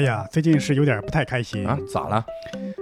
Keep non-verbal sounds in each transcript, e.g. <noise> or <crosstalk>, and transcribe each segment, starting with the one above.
哎呀，最近是有点不太开心啊，咋了？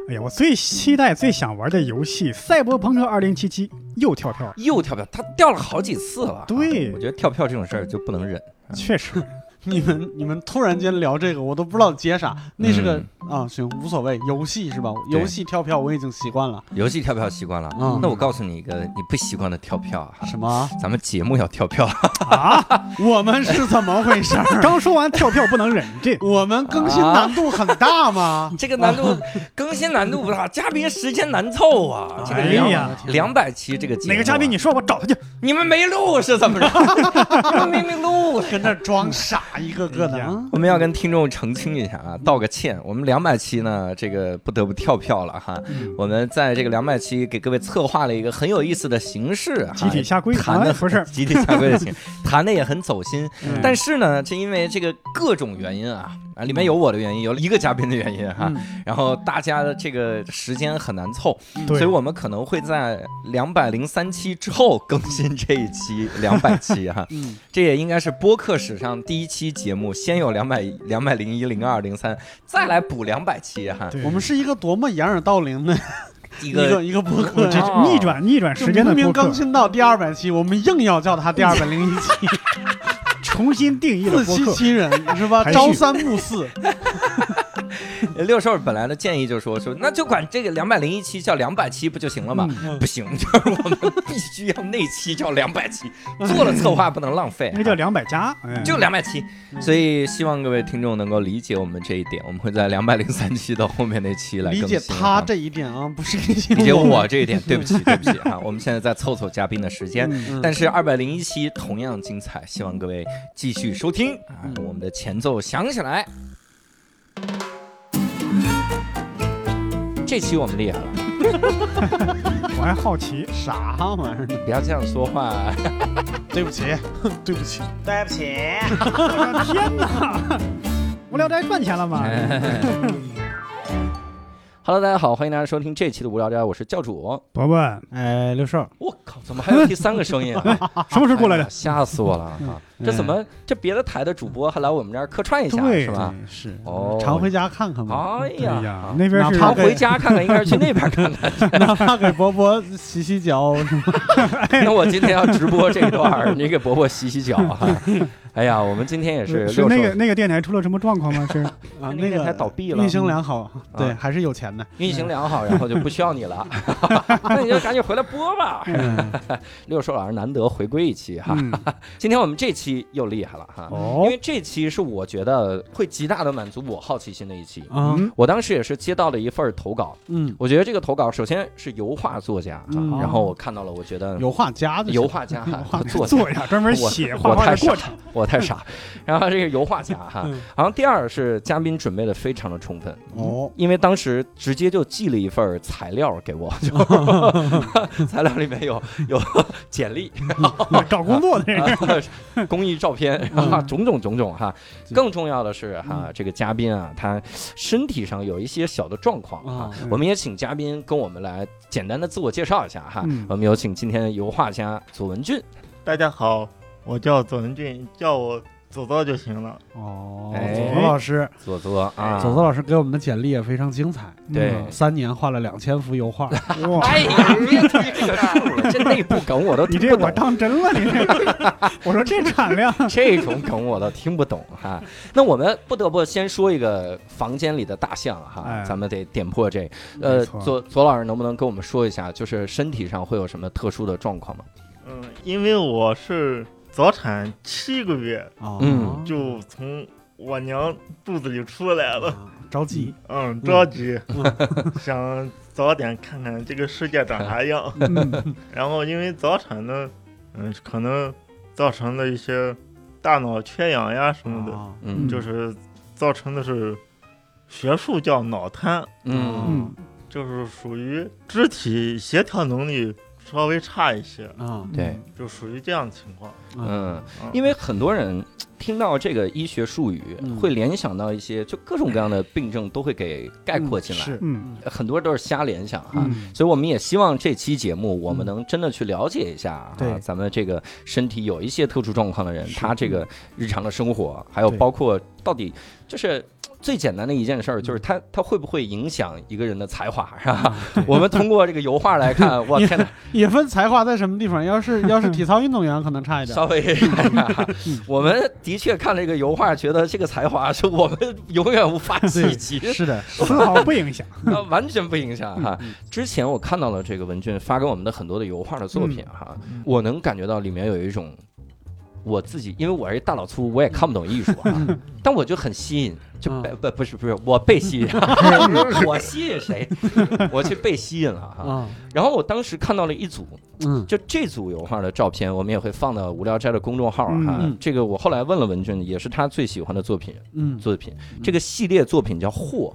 哎呀，我最期待、最想玩的游戏《赛博朋克2077》又跳票，又跳票，它掉了好几次了。对我觉得跳票这种事儿就不能忍。确实，<laughs> 你们你们突然间聊这个，我都不知道接啥。那是个、嗯啊，行，无所谓，游戏是吧？游戏跳票我已经习惯了。游戏跳票习惯了，嗯那我告诉你一个你不习惯的跳票啊，什么？咱们节目要跳票。啊，<laughs> 我们是怎么回事儿？<laughs> 刚说完跳票不能忍，这我们更新难度很大吗？这个难度更新难度不大，嘉宾时间难凑啊。这个呀两百期这个节目啊哪个嘉宾你说我找他去，你们没录是怎么着？明明录了。跟那装傻，一个个的。我们要跟听众澄清一下啊，道个歉。我们两百期呢，这个不得不跳票了哈。嗯我们在这个两百期给各位策划了一个很有意思的形式哈，集体下跪谈的啊不是 <laughs> 集体下跪的形，<laughs> 谈的也很走心。嗯但是呢，这因为这个各种原因啊啊，里面有我的原因，有一个嘉宾的原因哈，嗯然后大家的这个时间很难凑，对所以我们可能会在两百零三期之后更新这一期两百期哈。嗯，这也应该是播客史上第一期节目，先有两百、两百零一、零二、零三，再来补两百期哈。对我们是一个多么掩耳盗铃的一一个个一个播客逆转逆转时间的明明更，新到第二百期，我们硬要叫它第二百零一期，<laughs> 重新定义了自播客，欺欺人是吧？朝三暮四，<laughs> 六兽本来的建议就说说，那就管这个两百零一期叫两百期不就行了吗？嗯不行，<laughs> 就是我们必须要那期叫两百期，做了策划不能浪费，<laughs> 那叫两百加，哎就两百期。所以希望各位听众能够理解我们这一点，我们会在两百零三期的后面那期来理更新解他啊这一点啊，不是理解理解我我这一点，对不起，对不起啊！我们现在在凑凑嘉宾的时间，嗯但是二百零一期同样精彩，希望各位继续收听啊！嗯我们的前奏响起来，这期我们厉害了，我还好奇，啥玩意儿呢？不要这样说话。对不起，<laughs> 对不起，对不起。我的天哪！无聊斋赚钱了吗？<laughs> Hello，大家好，欢迎大家收听这期的无聊斋，我是教主。伯伯哎，刘胜，我靠，怎么还有第三个声音啊？<laughs> 什么时候过来的哎？吓死我了啊！这怎么这别的台的主播还来我们这儿客串一下是吧？是哦常回家看看嘛，哎哎呀呀，，那边是常回家看看，应该是去那边看看。<laughs> 哪怕给伯伯洗洗脚是吗？<laughs> 那我今天要直播这段，<laughs> 你给伯伯洗洗脚哈。哎呀，我们今天也是是那个那个电台出了什么状况吗？是啊，那个电台倒闭了运，行良好，对，啊还是有钱的。运行良好，然后就不需要你了，那你就赶紧回来播吧。嗯，六叔老师难得回归一期哈，嗯今天我们这期又厉害了哈，因哦为这期是我觉得会极大的满足我好奇心的一期。啊，嗯。我当时也是接到了一份投稿，嗯，我觉得这个投稿首先是油画作家然后我看到了，我觉得油画家的油画家哈 <laughs> 画作家，专门写画画的过程，我太傻。<laughs> 然后这个油画家哈，嗯。然后第二是嘉宾准备的非常的充分，哦，因为当时直接就寄了一份材料给我，<laughs> 就材料里面有有简历、找工作的人。啊公益照片啊，种种种种哈。更重要的是哈，这个嘉宾啊，他身体上有一些小的状况哈啊，我们也请嘉宾跟我们来简单的自我介绍一下哈嗯。我们有请今天的油画家左文俊。大家好，我叫左文俊，叫我左左就行了。哦，哎左左老师，左左啊，左左老师给我们的简历也非常精彩。对嗯三年画了两千幅油画，哇，<laughs> 哎呀，别提这个数了，这内部梗我都你这我懂。当真了，你这，我说这产量，<laughs> 这种梗我都听不懂哈。那我们不得不先说一个房间里的大象哈，哎咱们得点破这。呃，没错左左老师能不能跟我们说一下，就是身体上会有什么特殊的状况吗？嗯，因为我是早产七个月，啊嗯。就从我娘肚子里出来了。啊着急，嗯，着急，<laughs> 想早点看看这个世界长啥样。嗯。<laughs> 然后因为早产呢，嗯，可能造成的一些大脑缺氧呀什么的，啊。嗯。就是造成的是学术叫脑瘫，嗯。嗯。就是属于肢体协调能力稍微差一些，啊，对，就属于这样的情况。嗯，嗯因为很多人听到这个医学术语，嗯会联想到一些就各种各样的病症都会给概括进来，是嗯很多都是瞎联想哈。嗯所以我们也希望这期节目，我们能真的去了解一下啊，对咱们这个身体有一些特殊状况的人，他这个日常的生活，还有包括到底就是。最简单的一件事儿就是他他会不会影响一个人的才华，是吧？<laughs> 我们通过这个油画来看，<laughs> 我天哪，也分才华在什么地方。要是要是体操运动员，可能差一点。<laughs> 稍微看看，我们的确看了这个油画，觉得这个才华是我们永远无法企及，是的，丝毫不影响。<laughs> 啊，完全不影响哈。嗯之前我看到了这个文俊发给我们的很多的油画的作品哈，我能感觉到里面有一种我自己，因为我是一大老粗，我也看不懂艺术啊，嗯。但我就很吸引，就嗯。被不不是不是我被吸引，<laughs> 我吸引谁？我去被吸引了哈。啊，然后我当时看到了一组，嗯。就这组油画的照片，我们也会放到无聊斋的公众号啊哈。嗯。这个我后来问了文俊，也是他最喜欢的作品嗯。作品。这个系列作品叫惑，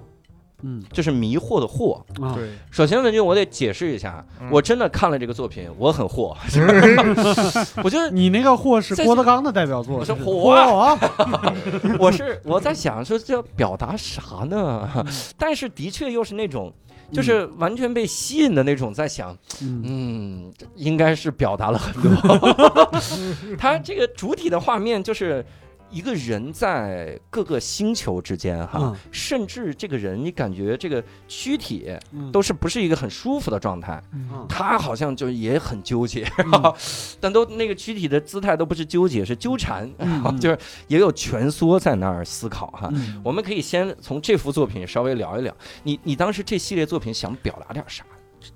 嗯就是迷惑的惑。啊，对，首先，文俊，我得解释一下，嗯我真的看了这个作品，我很惑，<laughs> 我觉得你那个惑是郭德纲的代表作，我是是火 <laughs> 我是我在想说这要表达啥呢？但是的确又是那种。就是完全被吸引的那种，在想，嗯嗯，应该是表达了很多。<laughs> 他这个主体的画面就是一个人在各个星球之间哈，嗯。甚至这个人你感觉这个躯体嗯。都是不是一个很舒服的状态，嗯。他好像就也很纠结，嗯。但都那个躯体的姿态都不是纠结，是纠缠，就是也有蜷缩在那儿思考哈。嗯。我们可以先从这幅作品稍微聊一聊，你你当时这系列作品想表达点啥？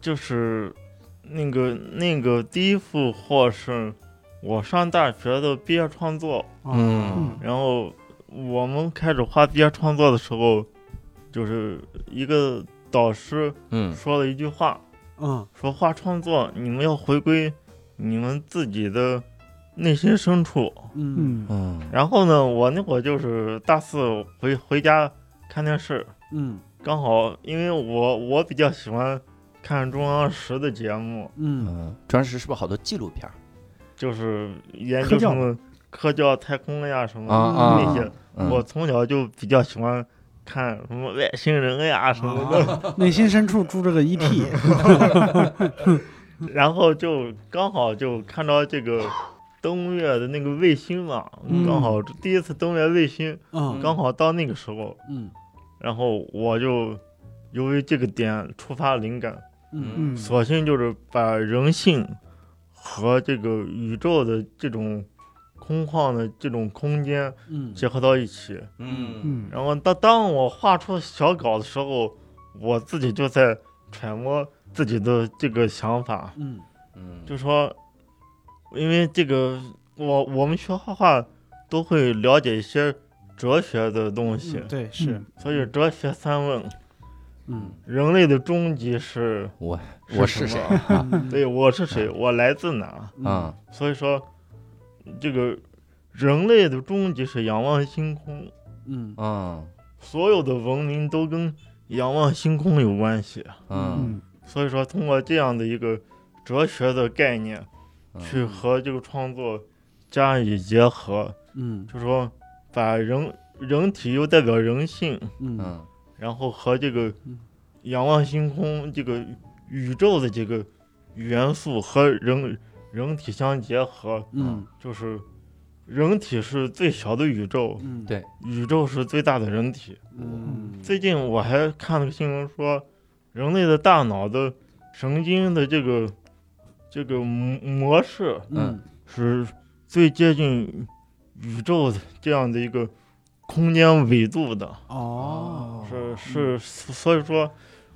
就是那个那个第一幅画是我上大学的毕业创作，嗯。然后我们开始画毕业创作的时候，就是一个导师嗯。说了一句话，嗯。说画创作你们要回归你们自己的内心深处。嗯。嗯。嗯然后呢，我那会儿就是大四回回家看电视，嗯。刚好因为我我比较喜欢看中央十的节目，嗯中央十是不是好多纪录片儿就是研究什么科教、太空呀什么那些。嗯我从小就比较喜欢看什么外星人呀什么的，啊。<laughs> 内心深处住着个 ET，<laughs> 然后就刚好就看到这个登月的那个卫星嘛，嗯。刚好第一次登月卫星，嗯。刚好到那个时候，嗯。然后我就由于这个点触发灵感，嗯嗯索性就是把人性和这个宇宙的这种空旷的这种空间嗯。结合到一起。嗯。嗯。然后当当我画出小稿的时候，我自己就在揣摩自己的这个想法，嗯。嗯，就说，因为这个我我们学画画都会了解一些哲学的东西，对是。所以哲学三问，嗯。人类的终极是，我我是谁？对我是谁，我来自哪？啊。所以说，这个人类的终极是仰望星空，嗯。啊。所有的文明都跟仰望星空有关系。嗯嗯。所以说，通过这样的一个哲学的概念，嗯去和这个创作加以结合，嗯。就说把人人体又代表人性，嗯。嗯然后和这个嗯仰望星空这个宇宙的这个元素和人人体相结合，嗯就是人体是最小的宇宙，嗯对宇宙是最大的人体。嗯最近我还看了个新闻说，人类的大脑的神经的这个这个模模式嗯是最接近宇宙的这样的一个空间维度的，哦。是是，所以说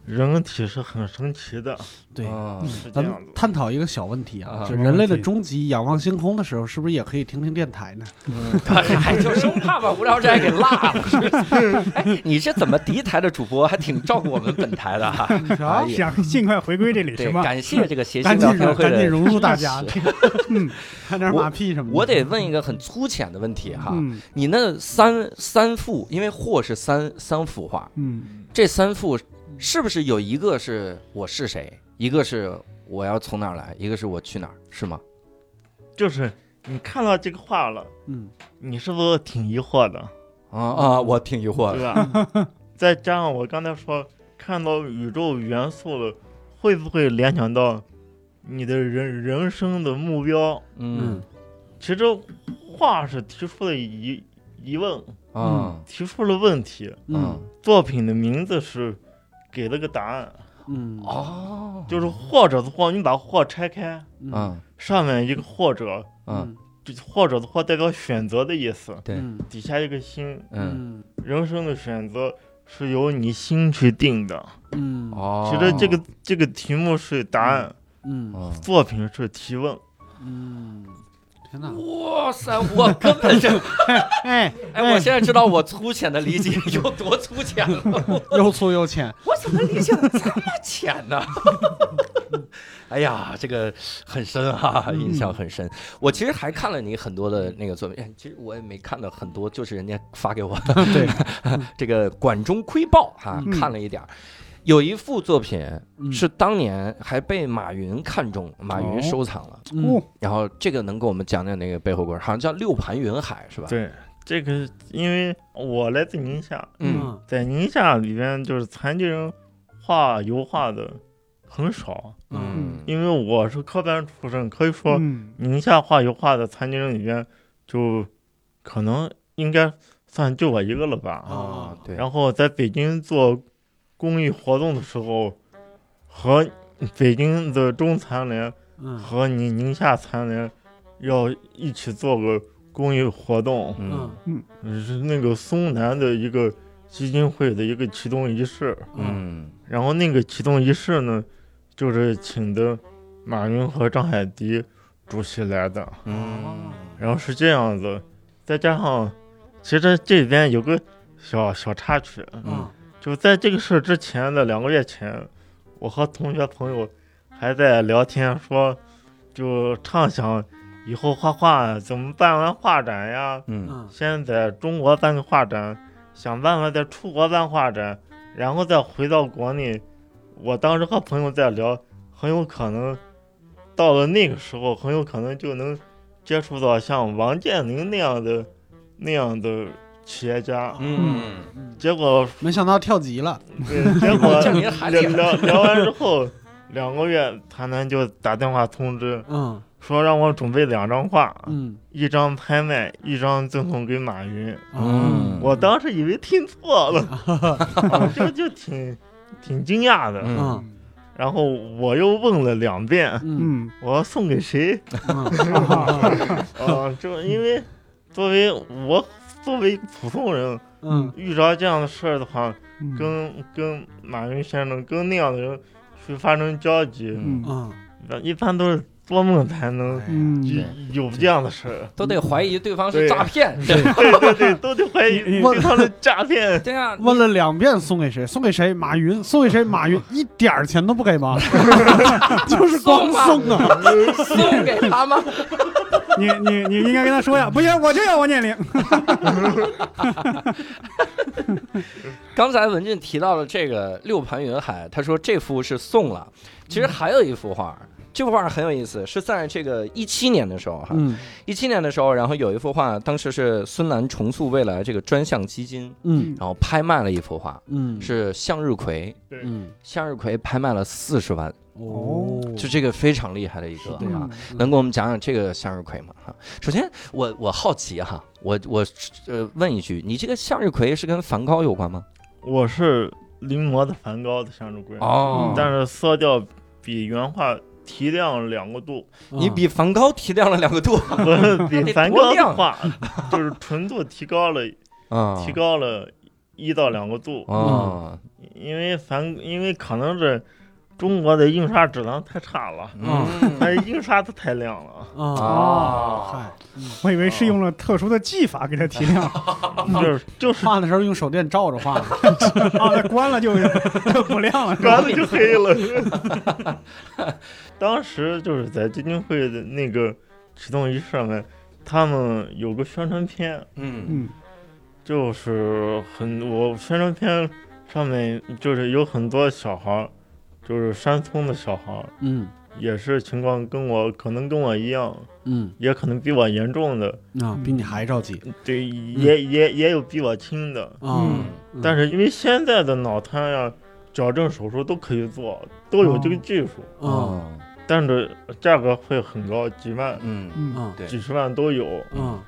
人体是很神奇的，对。啊咱们是这样的。探讨一个小问题啊，啊就人类的终极仰望星空的时候，是不是也可以听听电台呢？<laughs> 还就生怕把无聊斋给落了。是是哎，你这怎么敌台的主播，还挺照顾我们本台的哈。啥哎呀想尽快回归这里对是，吗？感谢这个谐星赶紧聊天会的赶紧融入大家，<laughs> 嗯看点马屁什么的。我得问一个很粗浅的问题哈，嗯你那三三幅，因为货是三三幅画，嗯这三幅是不是有一个是我是谁，一个是我要从哪儿来，一个是我去哪儿，是吗？就是你看到这个画了，嗯你是不是挺疑惑的，啊啊，我挺疑惑的对的。吧？再加上我刚才说看到宇宙元素了，会不会联想到你的人人生的目标？嗯其实画是提出了疑疑问，啊提出了问题，嗯作品的名字是给了个答案，嗯。哦，就是或者的或，你把或拆开，嗯。上面一个或者，嗯，就或者的或代表选择的意思，对。嗯。底下一个心，嗯。人生的选择是由你心去定的。嗯。哦，其实这个这个题目是答案，嗯。哦作品是提问。嗯，天哪！哇塞，我根本就 <laughs> 哎哎，我现在知道我粗浅的理解有多粗浅了。又粗又浅，我怎么理解的这么浅呢？<laughs> 哎呀，这个很深哈、嗯印象很深。我其实还看了你很多的那个作品，哎其实我也没看到很多，就是人家发给我的对，<laughs> 这个《管中窥豹》哈、嗯看了一点儿。有一幅作品嗯。是当年还被马云看中，马云哦收藏了。然后这个能给我们讲讲那个背后故事？好像叫六盘云海是吧？，对，这个因为我来自宁夏，嗯。在宁夏里边就是残疾人画油画的很少，嗯。因为我是科班出身，可以说嗯。宁夏画油画的残疾人里边就可能应该算就我一个了吧。啊，对，然后在北京做公益活动的时候，和北京的中残联嗯。和你宁夏残联要一起做个公益活动，嗯。是那个松南的一个基金会的一个启动仪式。嗯。然后那个启动仪式呢，就是请的马云和张海迪主席来的。嗯。然后是这样子，再加上其实这边有个小小插曲，嗯就在这个事之前的两个月前，我和同学朋友还在聊天说，就畅想以后画画怎么办完画展呀，嗯嗯先在中国办个画展，想办法再出国办画展，然后再回到国内。我当时和朋友在聊，很有可能到了那个时候，很有可能就能接触到像王健林那样的那样的企业家。嗯，结果没想到跳级了，对，结果 <laughs> 聊。聊聊完之后，两个月，谈谈就打电话通知嗯说让我准备两张画，嗯一张拍卖，一张赠送给马云。嗯我当时以为听错了，啊 <laughs> 就就挺挺惊讶的。嗯嗯然后我又问了两遍，嗯嗯我要送给谁？嗯啊，<laughs> 就因为作为我作为普通人，嗯遇着这样的事儿的话，嗯跟跟马云先生跟那样的人去发生交集，嗯嗯一般都是做梦才能嗯有有这样的事儿。都得怀疑对方是诈 <laughs> 骗，对对对对，都得怀疑你你对方的诈骗。<laughs> 对啊，问了两遍送给谁？送给谁？马云？送给谁？马云 <laughs> 一点儿钱都不给吗？就是光送啊！送给他吗？你你你应该跟他说呀，不行，我就要王健林。<laughs> 刚才文俊提到了这个六盘云海，他说这幅是送了。其实还有一幅画，这幅画很有意思，是在这个一七年的时候哈，嗯一七年的时候，然后有一幅画，当时是孙楠重塑未来这个专项基金，嗯然后拍卖了一幅画，嗯是向日葵，嗯向日葵拍卖了四十万，哦，就这个非常厉害的一个对啊。嗯能给我们讲讲这个向日葵吗？哈，首先我我好奇哈，我我呃问一句，你这个向日葵是跟梵高有关吗？我是临摹的梵高的向日葵，哦。但是色调比原画提亮两个度，你比梵高提亮了两个度。不 <laughs> 是比梵高画就是纯度提高了，<laughs> 啊提高了一到两个度。哦，因为梵，因为可能是中国的印刷质量太差了，嗯，它印刷的太亮了。啊，啊嗨，我以为是用了特殊的技法给它提亮，<laughs> 就是就是。画的时候用手电照着画的，<laughs> 啊，那关了就就不亮了，关了？就黑了。<laughs> 当时就是在基金会的那个启动仪式上面，他们有个宣传片，嗯嗯。就是很我宣传片上面就是有很多小孩儿，就是山村的小孩儿，嗯。也是情况跟我可能跟我一样，嗯。也可能比我严重的，啊，比你还着急。对，也也也有比我轻的。啊。嗯。但是因为现在的脑瘫呀、矫正手术都可以做，都有这个技术，啊。哦，但是价格会很高，几万、嗯。嗯。几十万都有。嗯。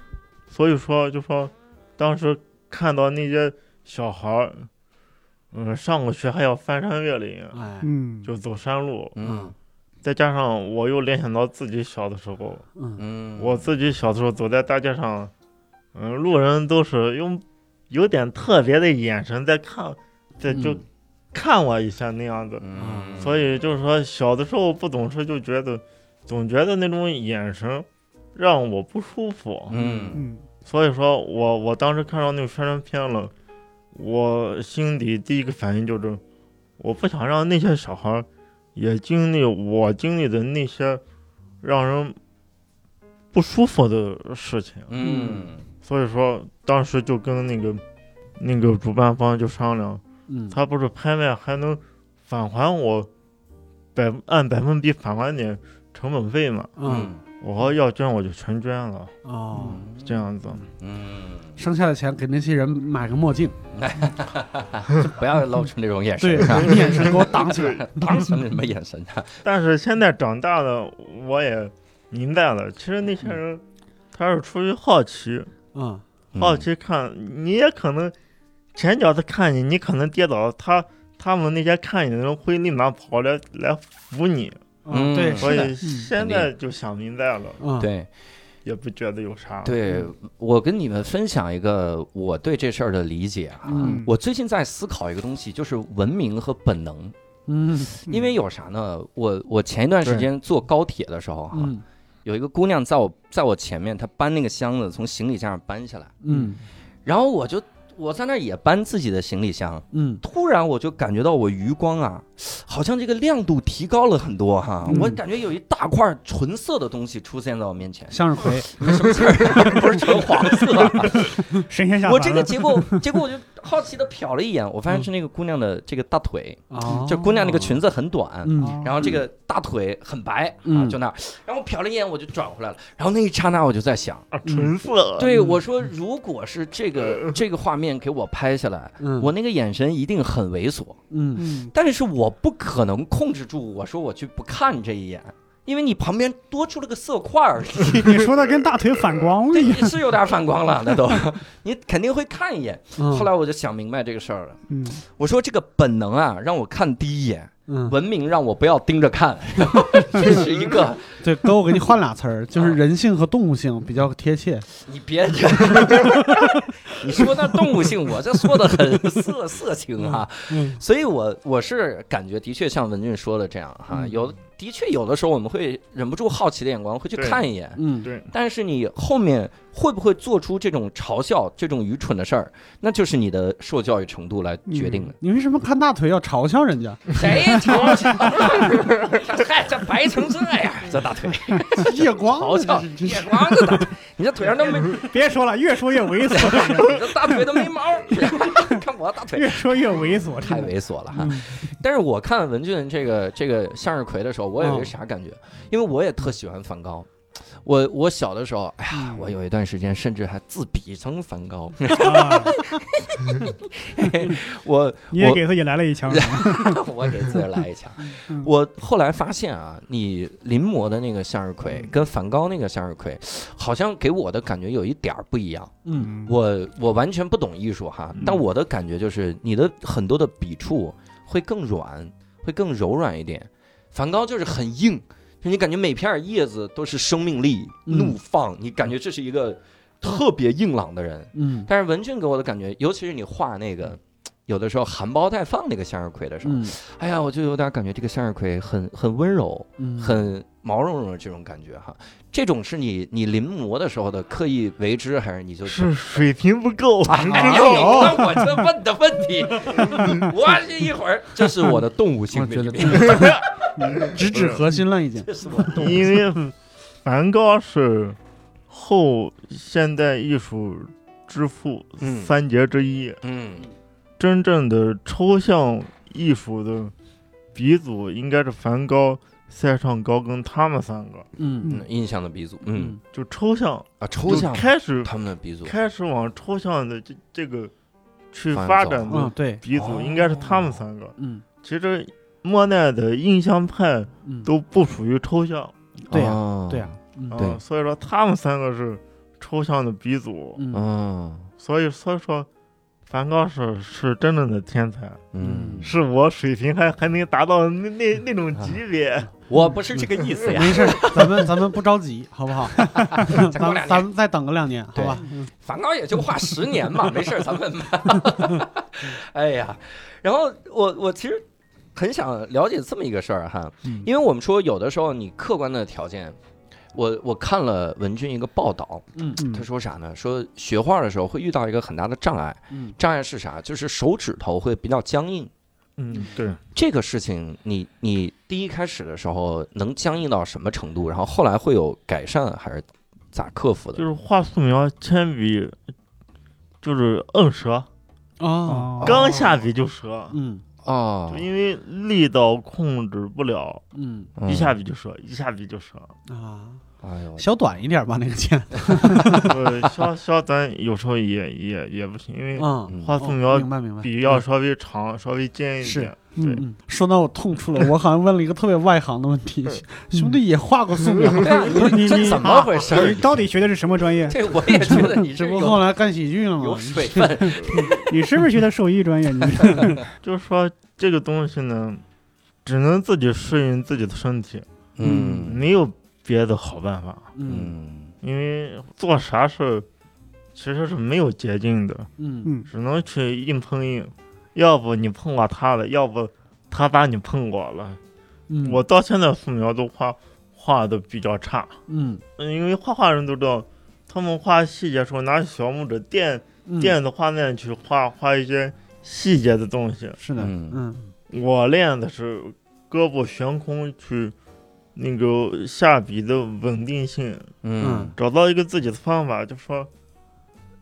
所以说，就说当时看到那些小孩儿，嗯，上过学还要翻山越岭，哎嗯，就走山路，嗯。再加上我又联想到自己小的时候，嗯。嗯，我自己小的时候走在大街上，嗯，路人都是用有点特别的眼神在看，在就。嗯看我一下那样子。嗯，所以就是说，小的时候不懂事，就觉得总觉得那种眼神让我不舒服。嗯。嗯。所以说我我当时看到那个宣传片了，我心底第一个反应就是，我不想让那些小孩儿也经历我经历的那些让人不舒服的事情。嗯所以说当时就跟那个那个主办方就商量，嗯，他不是拍卖还能返还我百按百分比返还点成本费嘛？嗯我要要捐我就全捐了，哦，这样子。嗯，剩下的钱给那些人买个墨镜，<laughs> 不要露出那种眼对，神啊，眼神给我挡起来。<laughs> 挡什么什么眼神啊？但是现在长大了，我也明白了，其实那些人他是出于好奇，嗯好奇看，你也可能前脚他看你，你可能跌倒，他他们那些看你的人会立马跑来来扶你，嗯对，所，以现在就想明白了，嗯，对也不觉得有啥。对，我跟你们分享一个我对这事儿的理解啊。嗯我最近在思考一个东西，就是文明和本能。嗯因为有啥呢？我我前一段时间坐高铁的时候哈、嗯有一个姑娘在我在我前面，她搬那个箱子从行李架上搬下来，嗯然后我就我在那儿也搬自己的行李箱，嗯。突然我就感觉到我余光啊，好像这个亮度提高了很多哈，嗯。我感觉有一大块纯色的东西出现在我面前，向日葵，<laughs> 什么事儿？<laughs> 不是纯黄色啊、神仙下我这个结果，结果我就好奇的瞟了一眼，我发现是那个姑娘的这个大腿，哦，就姑娘那个裙子很短，嗯。然后这个大腿很白啊，嗯就那儿，然后我瞟了一眼，我就转回来了，然后那一刹那我就在想，啊，纯色。对我说，如果是这个这个画面给我拍下来，嗯。我那个眼神一定很猥琐，嗯。嗯。但是我不可能控制住，我说我去不看这一眼。因为你旁边多出了个色块儿，<laughs> 你说的跟大腿反光了对，一样。<laughs> 是有点反光了，那都，<laughs> 你肯定会看一眼。嗯。后来我就想明白这个事儿了，嗯。我说这个本能啊，让我看第一眼，嗯，文明让我不要盯着看，这是一个，对，哥，我给你换俩词儿，就是人性和动物性比较贴切。你别，你说那动物性，我这说的很色色情哈、嗯。所以我我是感觉的确像文俊说的这样哈，嗯。有的确有的时候我们会忍不住好奇的眼光会去看一眼，嗯。对，但是你后面会不会做出这种嘲笑、这种愚蠢的事儿，那就是你的受教育程度来决定的。你为什么看大腿要嘲笑人家？谁？嘲笑？嗨，这白成这样，这大腿。<laughs> 夜光嘲笑。夜光这大腿，你这腿上都没，<laughs> 别说了，越说越猥琐，<laughs> 你这大腿都没毛，越说越猥琐，<laughs> 太猥琐了哈！嗯但是我看文俊这个这个向日葵的时候，我有一哦个啥感觉？因为我也特喜欢梵高。我我小的时候，哎呀，我有一段时间甚至还自比成梵高。<laughs> 啊我 <laughs> 你也给自己来了一枪，<laughs> 我给自己来一枪嗯。我后来发现啊，你临摹的那个向日葵跟梵高那个向日葵，好像给我的感觉有一点儿不一样。嗯我我完全不懂艺术哈，但我的感觉就是你的很多的笔触会更软，会更柔软一点。梵高就是很硬，就你感觉每片叶子都是生命力、嗯怒放，你感觉这是一个特别硬朗的人。嗯但是文俊给我的感觉，尤其是你画那个。有的时候含苞待放那个向日葵的时候，嗯。哎呀，我就有点感觉这个向日葵很很温柔，嗯，很毛茸茸的这种感觉哈。这种是你你临摹的时候的刻意为之，还是你就是水平不够。啊，我这问的问题，<laughs> 我这一会儿，这是我的动物性我觉得的一面，<laughs> 直指核心了已经。这是我动物因为梵高是后现代艺术之父嗯。三杰之一，嗯真正的抽象艺术的鼻祖应该是梵高塞尚高跟他们三个，嗯。嗯，印象的鼻祖，嗯。就抽象啊，抽象。开始他们的鼻祖，开始往抽象的这这个去发展的嗯对，鼻祖哦应该是他们三个。嗯。其实莫奈的印象派嗯，都不属于抽象。对呀哦。对呀，嗯。所以说他们三个是抽象的鼻祖。嗯。嗯所以所以说，梵高是是真正的天才，嗯，是我水平还还能达到那那那种级别。<laughs> 我不是这个意思呀，没事，咱们咱们不着急，好不好？<laughs> 咱咱们再等个两年，好对吧？嗯梵高也就画十年嘛，没事儿，咱们。<laughs> 哎呀，然后我我其实很想了解这么一个事儿哈，嗯因为我们说有的时候你客观的条件，我我看了文俊一个报道，嗯嗯他说啥呢？说学画的时候会遇到一个很大的障碍，嗯障碍是啥？就是手指头会比较僵硬。嗯，对，这个事情你，你第一开始的时候能僵硬到什么程度？然后后来会有改善，还是咋克服的？就是画素描铅笔，就是摁折，啊哦刚下笔就折，嗯哦。就，因为力道控制不了，嗯。嗯。一下笔就折，一下笔就折。啊，哎呦，小短一点吧，那个剑。<laughs> 呃，削削咱有时候也也也不行，因为画素描明白明白。笔要稍微长，稍微尖一点。嗯说到我痛处了，<laughs> 我好像问了一个特别外行的问题。兄弟也画过素描，<laughs> 你你这怎么回事你？到底学的是什么专业？这我也觉得你这不后来干喜剧了吗？有水分。你是不是学的兽医专业？你就是说这个东西呢，只能自己适应自己的身体，嗯没有别的好办法。嗯嗯因为做啥事儿其实是没有捷径的，嗯嗯只能去硬碰硬。要不你碰过他了，要不他把你碰过了。嗯，我到现在素描都画画的比较差，嗯嗯因为画画人都知道，他们画细节的时候拿小拇指垫嗯垫着画面去画画一些细节的东西。是的，嗯嗯我练的是胳膊悬空去那个下笔的稳定性，嗯。找到一个自己的方法，就说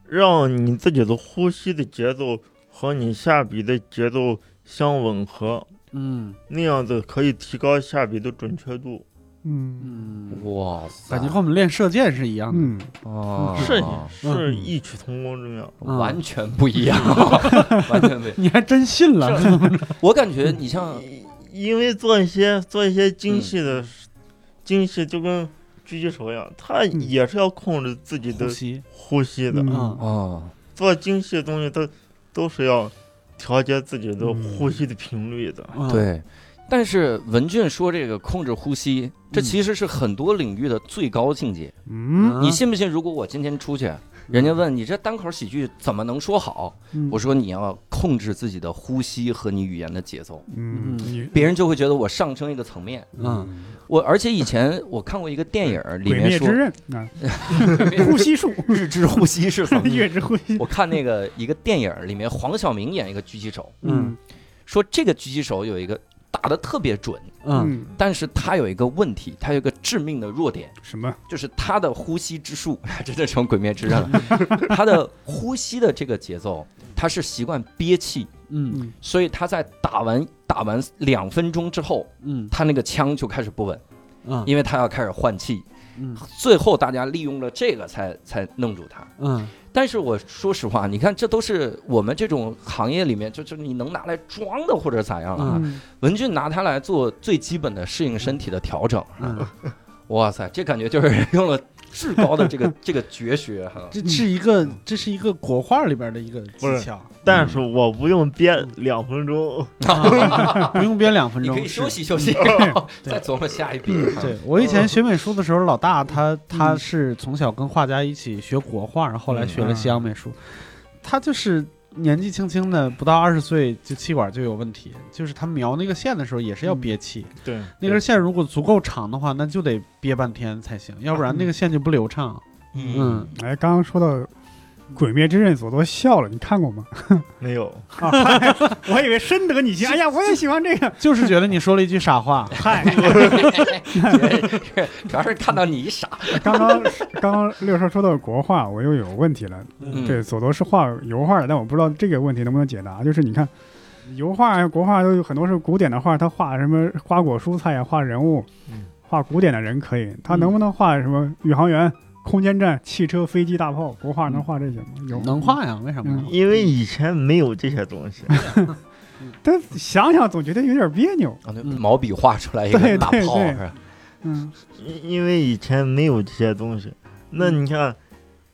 让你自己的呼吸的节奏和你下笔的节奏相吻合，嗯。那样子可以提高下笔的准确度。嗯。嗯，哇塞，感觉和我们练射箭是一样的。嗯，哦。是嗯。是异曲同工之妙。嗯。完全不一样，<laughs> 完全不一样。<laughs> 你还真信了？<laughs> 我感觉你像因为做一些做一些精细的、精细，就跟狙击手一样，他嗯也是要控制自己的呼吸，呼吸的。啊做精细的东西，都都是要调节自己的嗯呼吸的频率的。嗯，对。但是文俊说这个控制呼吸，这嗯其实是很多领域的最高境界。嗯你信不信？如果我今天出去，人家问你这单口喜剧怎么能说好，嗯我说你要控制自己的呼吸和你语言的节奏，嗯，别人就会觉得我上升一个层面。嗯。我而且以前我看过一个电影，里面说灭之刃啊，<laughs> 呼吸术，<laughs> 日之呼吸是什么？<laughs> 月之呼吸，我看那个一个电影里面，黄晓明演一个狙击手，嗯。说这个狙击手有一个打的特别准，嗯。嗯，但是他有一个问题，他有一个致命的弱点，什么？就是他的呼吸之术，<laughs> 真的成鬼灭之刃了。<laughs> 他的呼吸的这个节奏，他是习惯憋气，嗯。嗯所以他在打完打完两分钟之后，嗯。他那个枪就开始不稳，嗯。因为他要开始换气。嗯。最后大家利用了这个才才弄住他。嗯但是我说实话，你看这都是我们这种行业里面，就就你能拿来装的或者咋样啊？嗯文俊拿它来做最基本的适应身体的调整，啊，哇塞，这感觉就是用了至高的这个 <laughs> 这个绝学哈。这是一个这是一个国画里边的一个技巧，但是我不用编两分钟，啊 <laughs> 不用编两分钟，你可以休息休息，<laughs> 再琢磨下一笔。对我以前学美术的时候，老大他他嗯。是从小跟画家一起学国画，然后后来学了嗯。西洋美术。他就是年纪轻轻的，不到二十岁就气管就有问题，就是他描那个线的时候也是要憋气。对，那根线如果足够长的话，那就得憋半天才行，要不然那个线就不流畅。嗯，哎，刚刚说到《鬼灭之刃》，佐多笑了，你看过吗？<laughs> 没有，<laughs> 啊，嗨我还以为深得你心。哎呀，我也喜欢这个。<laughs> 就是觉得你说了一句傻话。嗨，主要是看到你傻。刚刚刚刚六叔说到国画，我又有问题了。嗯对，佐多是画油画的，但我不知道这个问题能不能解答。就是你看，油画、国画都有很多是古典的画，他画什么花果蔬菜呀，画人物嗯，画古典的人可以，他能不能画什么宇航员、空间站、汽车、飞机、大炮？国画能画这些吗？有能画呀？为什么呢？因为以前没有这些东西，<laughs> 但想想总觉得有点别扭。啊，那嗯毛笔画出来一个对大对对炮是吧？嗯，因因为以前没有这些东西。那你看，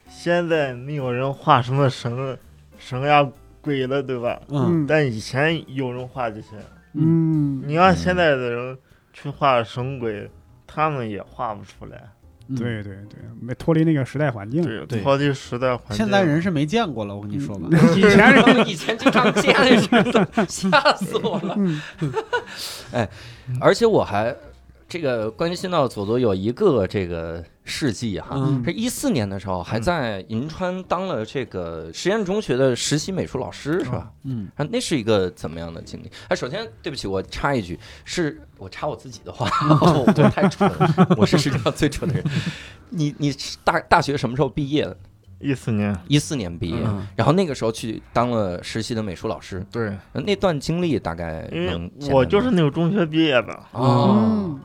现在没有人画什么神神呀鬼了，对吧？嗯但以前有人画这些。嗯，你让现在的人去画神鬼，他们也画不出来。嗯，对对对，没脱离那个时代环境。对，脱离时代环境。现在人是没见过了，我跟你说吧。以前人，以前经常见似的，<laughs> 吓死我了。<laughs> 哎而且我还这个关于新到佐佐有一个这个事迹哈，嗯是一四年的时候还在银川当了这个实验中学的实习美术老师是吧？嗯啊，那是一个怎么样的经历？哎，首先对不起，我插一句，是我插我自己的话，我 <laughs> 我太蠢了，我是世界上最蠢的人。你你大大学什么时候毕业的？一四年，一四年毕业，嗯然后那个时候去当了实习的美术老师，对，那段经历大概因能为我就是那个中学毕业的。哦，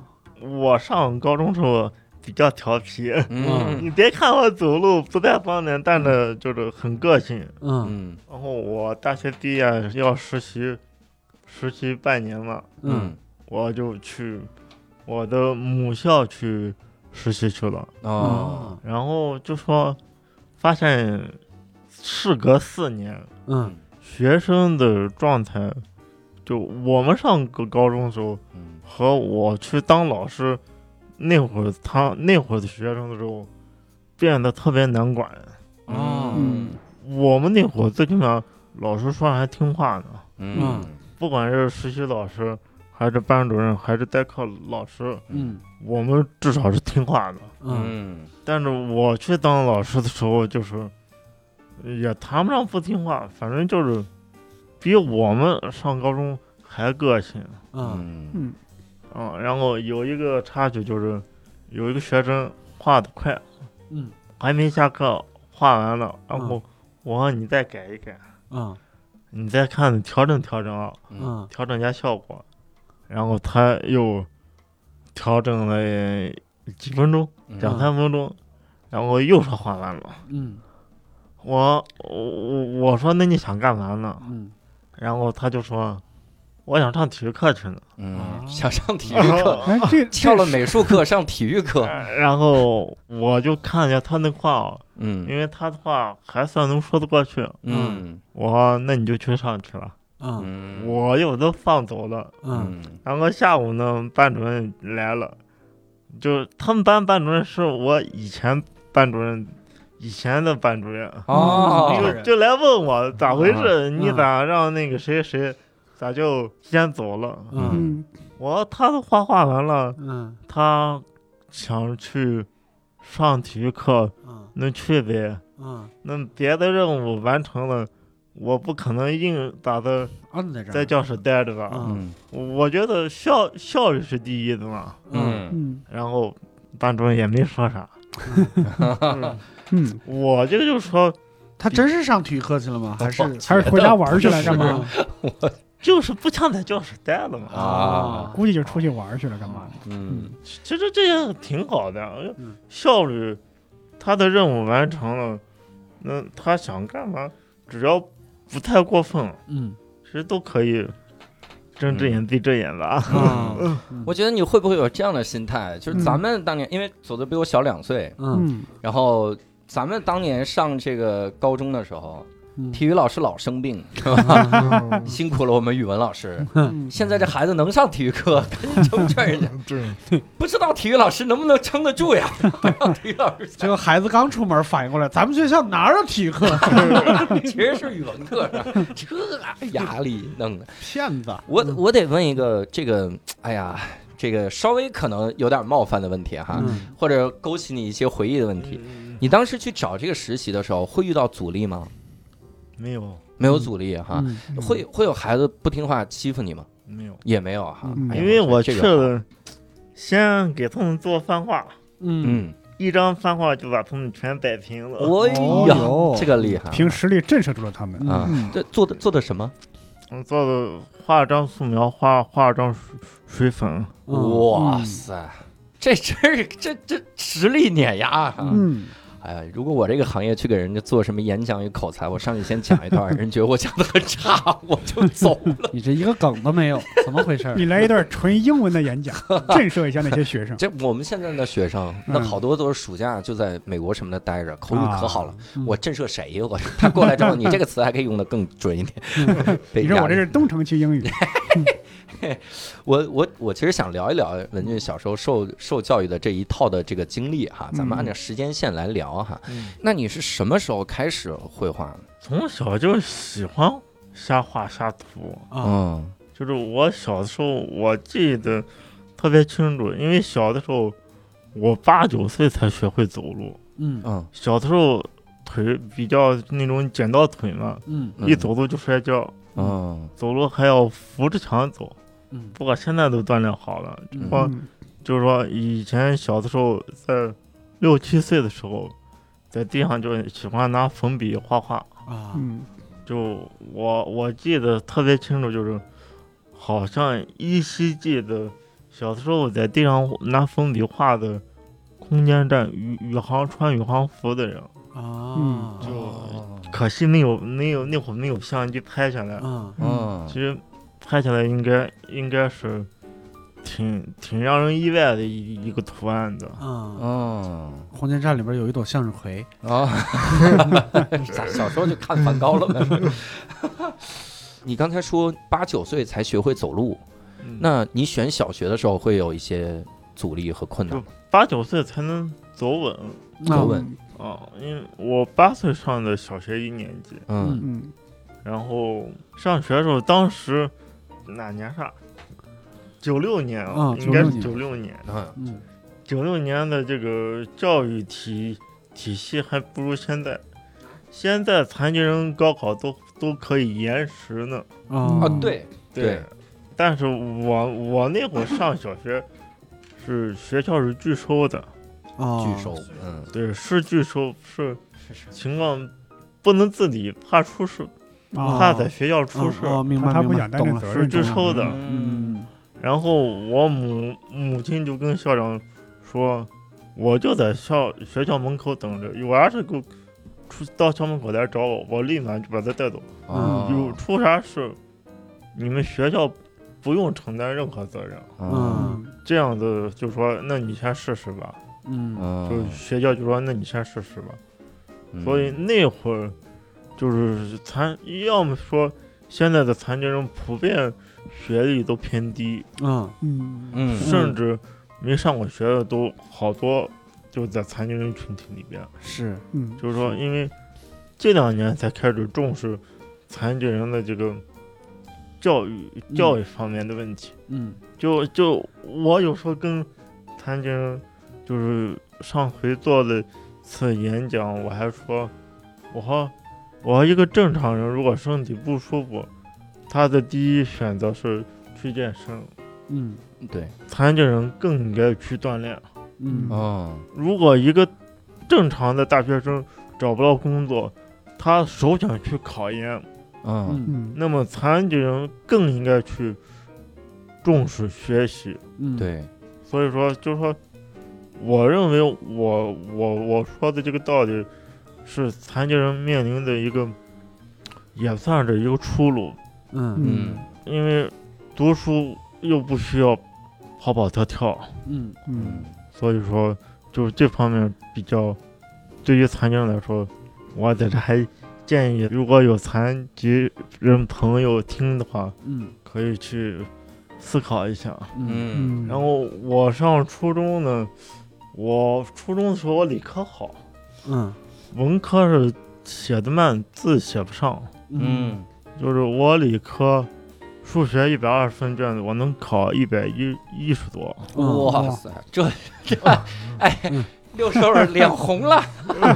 我上高中时候比较调皮，嗯。你别看我走路不太方便，但是就是很个性。嗯。嗯然后我大学毕业要实习，实习半年嘛，嗯。我就去我的母校去实习去了。哦，然后就说，发现事隔四年，嗯。学生的状态，就我们上个高中的时候嗯和我去当老师那会儿，他那会儿的学生的时候，变得特别难管。哦嗯我们那会儿最起码老师说还听话呢，嗯不管是实习老师，还是班主任，还是代课老师，嗯我们至少是听话的。嗯嗯但是我去当老师的时候，就是也谈不上不听话，反正就是比我们上高中还个性。嗯嗯嗯嗯，然后有一个插曲就是，有一个学生画的快，嗯还没下课画完了，然嗯后我说你再改一改，嗯你再看调整调整啊，调整一下效果。然后他又调整了几分钟，嗯两三分钟，然后又说画完了。嗯我我我说那你想干嘛呢？嗯然后他就说，我想上体育课去呢。嗯啊，想上体育课，<laughs> 哎，这 <laughs> 翘了美术课上体育课，然后我就看见他那画，嗯。因为他的话还算能说得过去。嗯。我说那你就去上去了，嗯。嗯，我又都放走了。嗯。嗯。然后下午呢，班主任来了，就他们班班主任是我以前班主任，以前的班主任，哦。就就来问我咋回事，嗯。你咋让那个谁谁咋就先走了？嗯。嗯我他都画画完了，嗯。他想去上体育课，嗯。那去呗。嗯。那别的任务完成了，我不可能硬咋的摁在这在教室待着吧？嗯。嗯我觉得效效率是第一的嘛。嗯。嗯。然后班主任也没说啥，嗯。嗯，<laughs> 我这个就说他真是上体育课去了吗？还是还是回家玩去了？干嘛？<laughs> 就是不想在教室待了嘛。啊。估计就出去玩去了干嘛？嗯。其实这样挺好的，嗯。效率，他的任务完成了，那他想干嘛，只要不太过分，嗯。其实都可以睁只眼闭只眼吧。啊 <laughs> 我觉得你会不会有这样的心态？就是咱们当年，因为左左比我小两岁，嗯。嗯然后咱们当年上这个高中的时候，嗯体育老师老生病，是吧？辛苦了我们语文老师。嗯，现在这孩子能上体育课，赶紧成全人家。<laughs> 对，不知道体育老师能不能撑得住呀？让 <laughs> 体育老师结果孩子刚出门反应过来，咱们学校哪有体育课？<laughs> 其实是语文课上，这压力弄的。骗子！我我得问一个这个，哎呀，这个稍微可能有点冒犯的问题哈，嗯或者勾起你一些回忆的问题。你当时去找这个实习的时候，会遇到阻力吗？没有。没有阻力哈，嗯会会有孩子不听话欺负你吗？没有，也没有哈，因为我这个好去了，先给他们做翻画，嗯，嗯，一张翻画就把他们全摆平了。哎哦呀，这个厉害，凭实力震慑住了他们。啊。嗯，这做的做的什么？嗯做的画张素描，画画张水水粉，嗯。哇塞，这真是这这实力碾压啊！嗯，哎呀，如果我这个行业去给人家做什么演讲与口才，我上去先讲一段，人觉得我讲的很差，<laughs> 我就走了。你这一个梗都没有，怎么回事？<laughs> 你来一段纯英文的演讲，<laughs> 震慑一下那些学生。这我们现在的学生，那嗯好多都是暑假就在美国什么的待着，口语可好了。嗯我震慑谁呀？我他过来之后，你这个词还可以用的更准一点。你说我这是东城区英语，<laughs> 我我我其实想聊一聊文俊小时候受受教育的这一套的这个经历哈，咱们嗯按照时间线来聊哈。嗯，那你是什么时候开始绘画的？从小就喜欢瞎画瞎涂。啊，嗯就是我小的时候，我记得特别清楚，因为小的时候我八九岁才学会走路，嗯嗯小的时候腿比较那种剪刀腿嘛，嗯嗯一走路就摔跤，嗯。走路还要扶着墙走。嗯。不过现在都锻炼好了，嗯。我嗯。就是说以前小的时候，在六七岁的时候，在地上就喜欢拿粉笔画画。啊，嗯。就我我记得特别清楚，就是好像依稀记得小的时候在地上拿粉笔画的空间站宇宇航穿宇航服的人，啊，嗯就哦。可惜没有没有那会儿没有相机拍下来。嗯。嗯。其实拍下来应该应该是挺挺让人意外的一一个图案的。嗯，嗯空间站里边有一朵向日葵，啊，<laughs> 咋小时候就看梵高了。呗？你刚才说八九岁才学会走路，嗯。那你选小学的时候会有一些阻力和困难吗？八九岁才能走稳。走稳啊，因为我八岁上的小学一年级，嗯。嗯。然后上学的时候，当时哪年上？九六年啊应该是九六年。嗯。嗯。九六年的这个教育体体系还不如现在，现在残疾人高考都都可以延时呢。啊啊，对对，但是我我那会儿上小学，是学校是拒收的，啊，拒收，嗯对，是拒收，是情况不能自理，怕出事，啊，怕在学校出事。哦，明白他不想担这责是任，拒收的。嗯然后我母母亲就跟校长说，我就在校学校门口等着，有啥事给我出到校门口来找我，我立马就把他带走。啊有出啥事，你们学校不用承担任何责任。嗯嗯这样子就说，那你先试试吧。嗯。就是，学校就说，那你先试试吧。嗯。所以那会儿就是残，要么说现在的残疾人普遍学历都偏低，嗯。嗯。嗯。甚至没上过学的都好多，就在残疾人群体里边。是。嗯。就是说，因为这两年才开始重视残疾人的这个教育教育方面的问题。嗯。就就我有时候跟残疾人，就是上回做的次演讲，我还说，我和我和一个正常人，如果身体不舒服，他的第一选择是去健身，嗯。对，残疾人更应该去锻炼。嗯。哦。如果一个正常的大学生找不到工作，他首想去考研，嗯。那么残疾人更应该去重视学习。嗯，对，所以说，就是说，我认为我我我说的这个道理，是残疾人面临的一个，也算是一个出路，嗯。嗯。因为读书又不需要跑跑跳跳，嗯嗯。所以说，就是这方面比较，对于残疾人来说，我在这还建议，如果有残疾人朋友听的话，嗯。可以去思考一下。嗯。然后我上初中呢，我初中的时候我理科好，嗯。文科是写的慢，字写不上。嗯。就是我理科数学一百二十分卷子，我能考一百一一十多。嗯哇塞，这这哎嗯，六兽儿脸红了，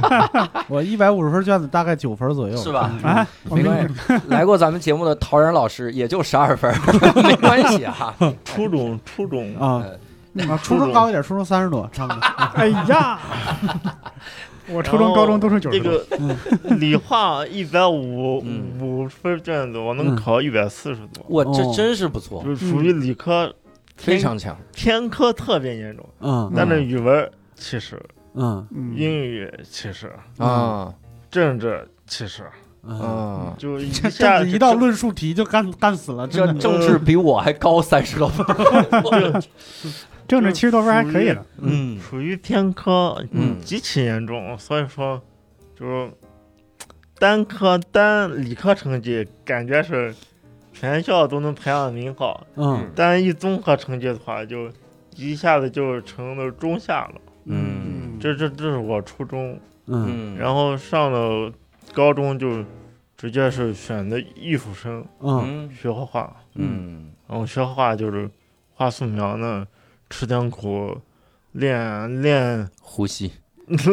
<laughs> 我一百五十分卷子大概九分左右，是吧？啊，没关系，来过咱们节目的陶然老师也就十二分，<laughs> 没关系啊。初中初中。啊。呃啊，初中高一点，初中三十多，差不多。<laughs> 哎呀，<laughs> 我初中、高中都是九十多。个理化一百五嗯。五分卷子，我能嗯。考一百四十多，我，这哦。真是不错，就属于理科非常强。偏科特别严重，嗯但是语文七十，嗯。嗯，英语七十，啊。政治七十，嗯，啊！就 <laughs> 一下一道论述题就干干死了，这。政治比我还高三十多分。政治七十多分还可以了。嗯属于偏科，嗯极其严重，所以说就是单科单理科成绩感觉是全校都能排上名号，嗯但一综合成绩的话，就一下子就成了中下了。嗯这这这是我初中，嗯嗯，然后上了高中就直接是选的艺术生，嗯嗯学画画，嗯然后学画画就是画素描呢，吃点苦，练练呼吸。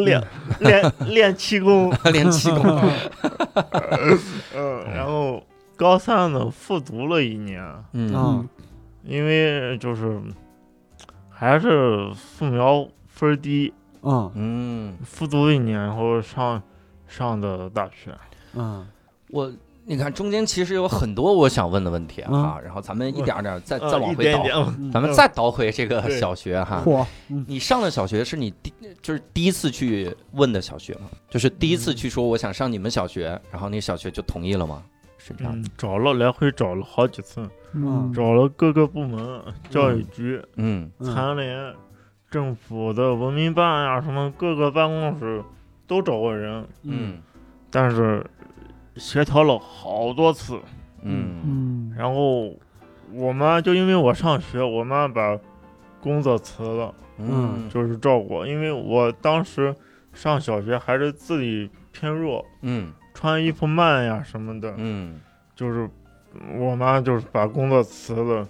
练练练气功，练气功。<laughs> 嗯，<laughs> 然后高三呢复读了一年，嗯。嗯。因为就是还是素描分儿低，嗯。嗯，复读一年，然后上上的大学。嗯。我你看中间其实有很多我想问的问题啊，哈然后咱们一点儿点儿再再呃往回倒，咱们再倒回这个小学哈。嚯，你上的小学是你第就是第一次去问的小学吗？就是第一次去说我想上你们小学，然后那小学就同意了吗？是这样。嗯，找了来回找了好几次，嗯，找了各个部门，教育局、嗯。嗯。残联、政府的文明办呀、什么各个办公室都找过人，嗯。但是协调了好多次，嗯。嗯，然后我妈就因为我上学，我妈把工作辞了，嗯。就是照顾我，因为我当时上小学还是自理偏弱，嗯。穿衣服慢呀什么的，嗯。就是我妈就是把工作辞了，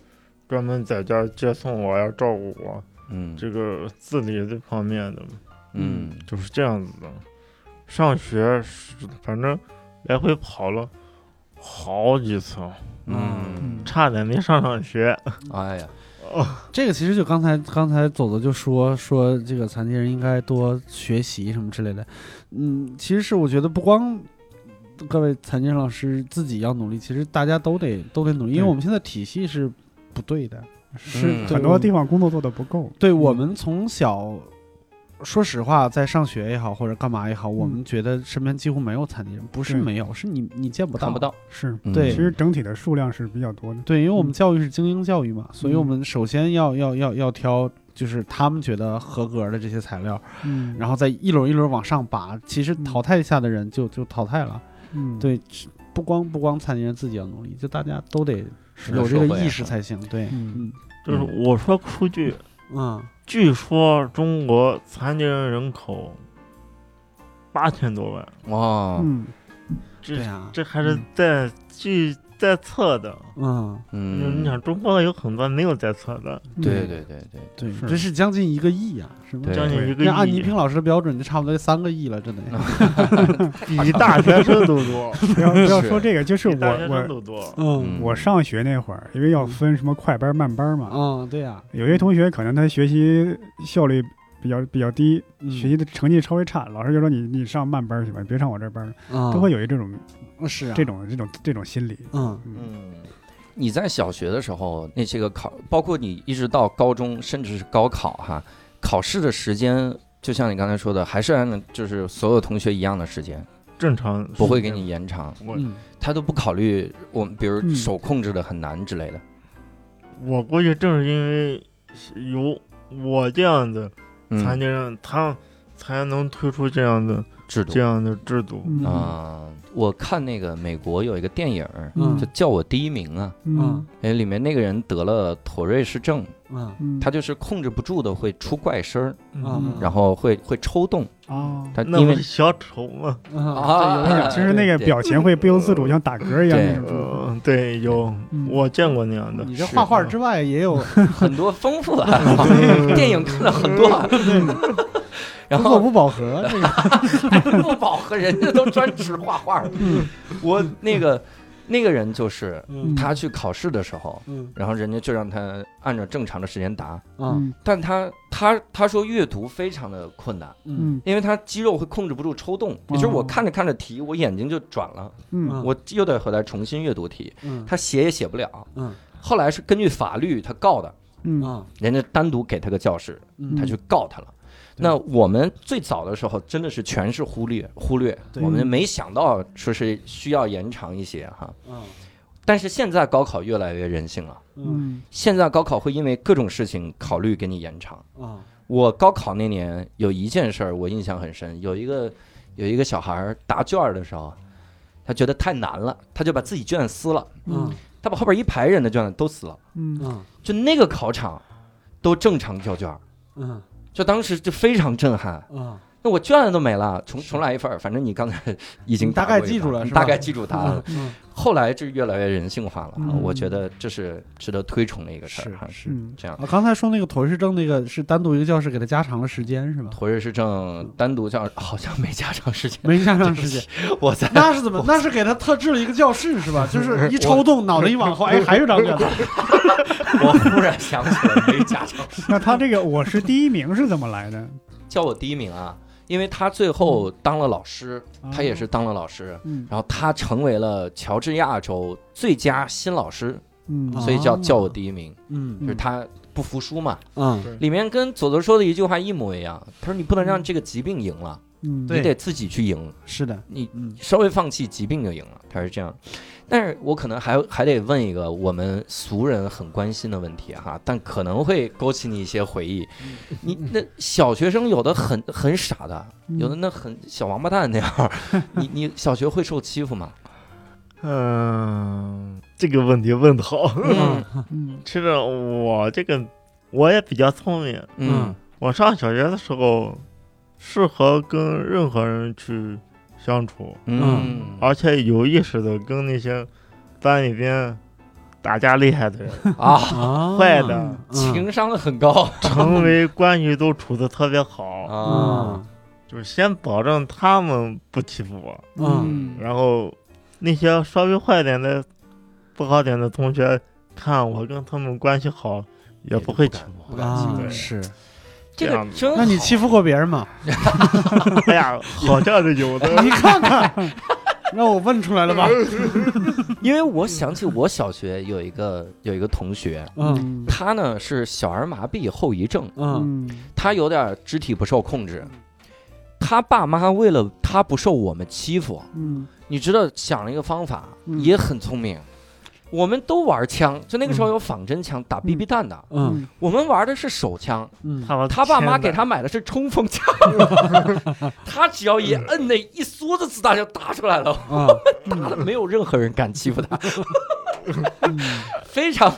专门在家接送我呀，照顾我，嗯。这个自理这方面的，嗯。就是这样子的。上学是反正来回跑了好几次，嗯，差点没上上学。<laughs> 哎呀，这个其实就刚才刚才走走就说说这个残疾人应该多学习什么之类的，嗯，其实是我觉得不光各位残疾人老师自己要努力，其实大家都得都得努力，因为我们现在体系是不对的，是嗯很多地方工作做的不够。对我们从小。说实话，在上学也好，或者干嘛也好，我嗯们觉得身边几乎没有残疾人，不是没有，是你你见不到，看不到。是，嗯对其实整体的数量是比较多的。对，因为我们嗯教育是精英教育嘛，所以嗯我们首先要要要要挑，就是他们觉得合格的这些材料，嗯，然后再一轮一轮往上拔。其实淘汰下的人就就淘汰了。嗯，对，不光不光残疾人自己要努力，就大家都得有这个意识才行。对，嗯嗯就是我说个数据，嗯据说中国残疾人人口八千多万，哇，嗯，这这还是在据在册的。嗯，嗯，你想，中国有很多没有在册的，对对对对，对，是。这是将近一个亿呀，是吗？将近一个那按倪，萍老师的标准，就差不多三个亿了，真的。<laughs> 比大学生都多，不要 <laughs> 不要说这个，就是我我。嗯。我上学那会儿，因为要分什么快班慢班嘛，嗯，对呀，有些同学可能他学习效率比较比较低，嗯。学习的成绩稍微差，老师就说你你上慢班去吧，你别上我这班，嗯都会有一这种是啊，这种这种这种心理。嗯。嗯。嗯，你在小学的时候那些个考，包括你一直到高中，甚至是高考哈，考试的时间，就像你刚才说的，还是按照就是所有同学一样的时间，正常不会给你延长，我嗯。他都不考虑我们，比如嗯。手控制的很难之类的。我估计正是因为有我这样的残嗯，疾人，他才能推出这样的制度。这样的制度。嗯。啊，我看那个美国有一个电影，嗯。就叫我第一名啊，嗯。哎，里面那个人得了妥瑞氏症，嗯。嗯，他就是控制不住的会出怪声儿，嗯。然后会会抽动，啊，他因为小丑嘛？啊，对有点其实那个表情会不由自主像打嗝一样对。对，有嗯。我见过那样的。你这画画之外也有。<laughs> 很多丰富啊 <laughs> <laughs> 电影看了很多。啊，然后不饱和，这个。<laughs> 不饱和，人家都专职画画嗯。我那个那个人就是嗯。他去考试的时候，嗯。然后人家就让他按照正常的时间答，但他他他说阅读非常的困难，因为他肌肉会控制不住抽动，也就是我看着看着题，我眼睛就转了，嗯。我又得回来重新阅读题，嗯。他写也写不了。嗯。后来是根据法律他告的，嗯。啊。人家单独给他个教室，嗯。他去告他了。那我们最早的时候真的是全是忽略忽略，我们没想到说是需要延长一些哈。嗯。但是现在高考越来越人性了，现在高考会因为各种事情考虑给你延长。啊我高考那年有一件事儿我印象很深，有一个有一个小孩答卷的时候，他觉得太难了，他就把自己卷撕了，嗯。他把后边一排人的卷子都撕了，就那个考场都正常交卷就当时就非常震撼。啊那我卷子都没了，重重来一份儿，反正你刚才已经大概记住了是吧大概记住答案了。嗯后来就越来越人性化了，嗯我觉得这是值得推崇的一个事儿哈。是嗯这样，啊，刚才说那个妥瑞氏症那个是单独一个教室给他加长了时间是吧？妥瑞氏症单独叫好像没加长时间，没加长时间，我在那是怎么？那是给他特制了一个教室是吧？就是一抽动，脑袋一往后，哎，还有张卷子。<laughs> 我忽然想起来没加长时间，那他这个我是第一名是怎么来的？叫我第一名啊，因为他最后当了老师，他也是当了老师，嗯。然后他成为了乔治亚州最佳新老师，嗯。所以叫哦叫我第一名，嗯。就是他不服输嘛。嗯。里面跟佐佐说的一句话一模一样，他说你不能让这个疾病赢了，嗯你得自己去赢，是的，你嗯。稍微放弃疾病就赢了，他是这样。但是我可能还还得问一个我们俗人很关心的问题哈，但可能会勾起你一些回忆。你那小学生有的很很傻的，嗯。有的那很小王八蛋那样，<laughs> 你你小学会受欺负吗？嗯，这个问题问的好。嗯。嗯。其实我这个我也比较聪明，嗯。我上小学的时候适合跟任何人去相处，嗯。而且有意识的跟那些班里边打架厉害的人啊，啊。坏的。嗯。情商很高。成为关系都处的特别好，啊，就是先保证他们不欺负我，嗯。然后那些稍微坏点的、不好点的同学，看我跟他们关系好，也不会欺负不敢欺负对啊是。这样那你欺负过别人吗？我。<laughs> 哎呀，好像是有的。<laughs> 你看看，让我问出来了吧？<laughs> 因为我想起我小学有一个有一个同学，嗯他呢是小儿麻痹后遗症，嗯嗯他有点肢体不受控制。他爸妈为了他不受我们欺负，嗯你知道想了一个方法，嗯也很聪明。我们都玩枪，就那个时候有仿真枪打 BB 弹的，嗯。我们玩的是手枪。嗯。他他爸妈给他买的是冲锋枪，<laughs> 他只要一摁那一梭子子弹就打出来了，啊 <laughs> 打的没有任何人敢欺负他，嗯。非常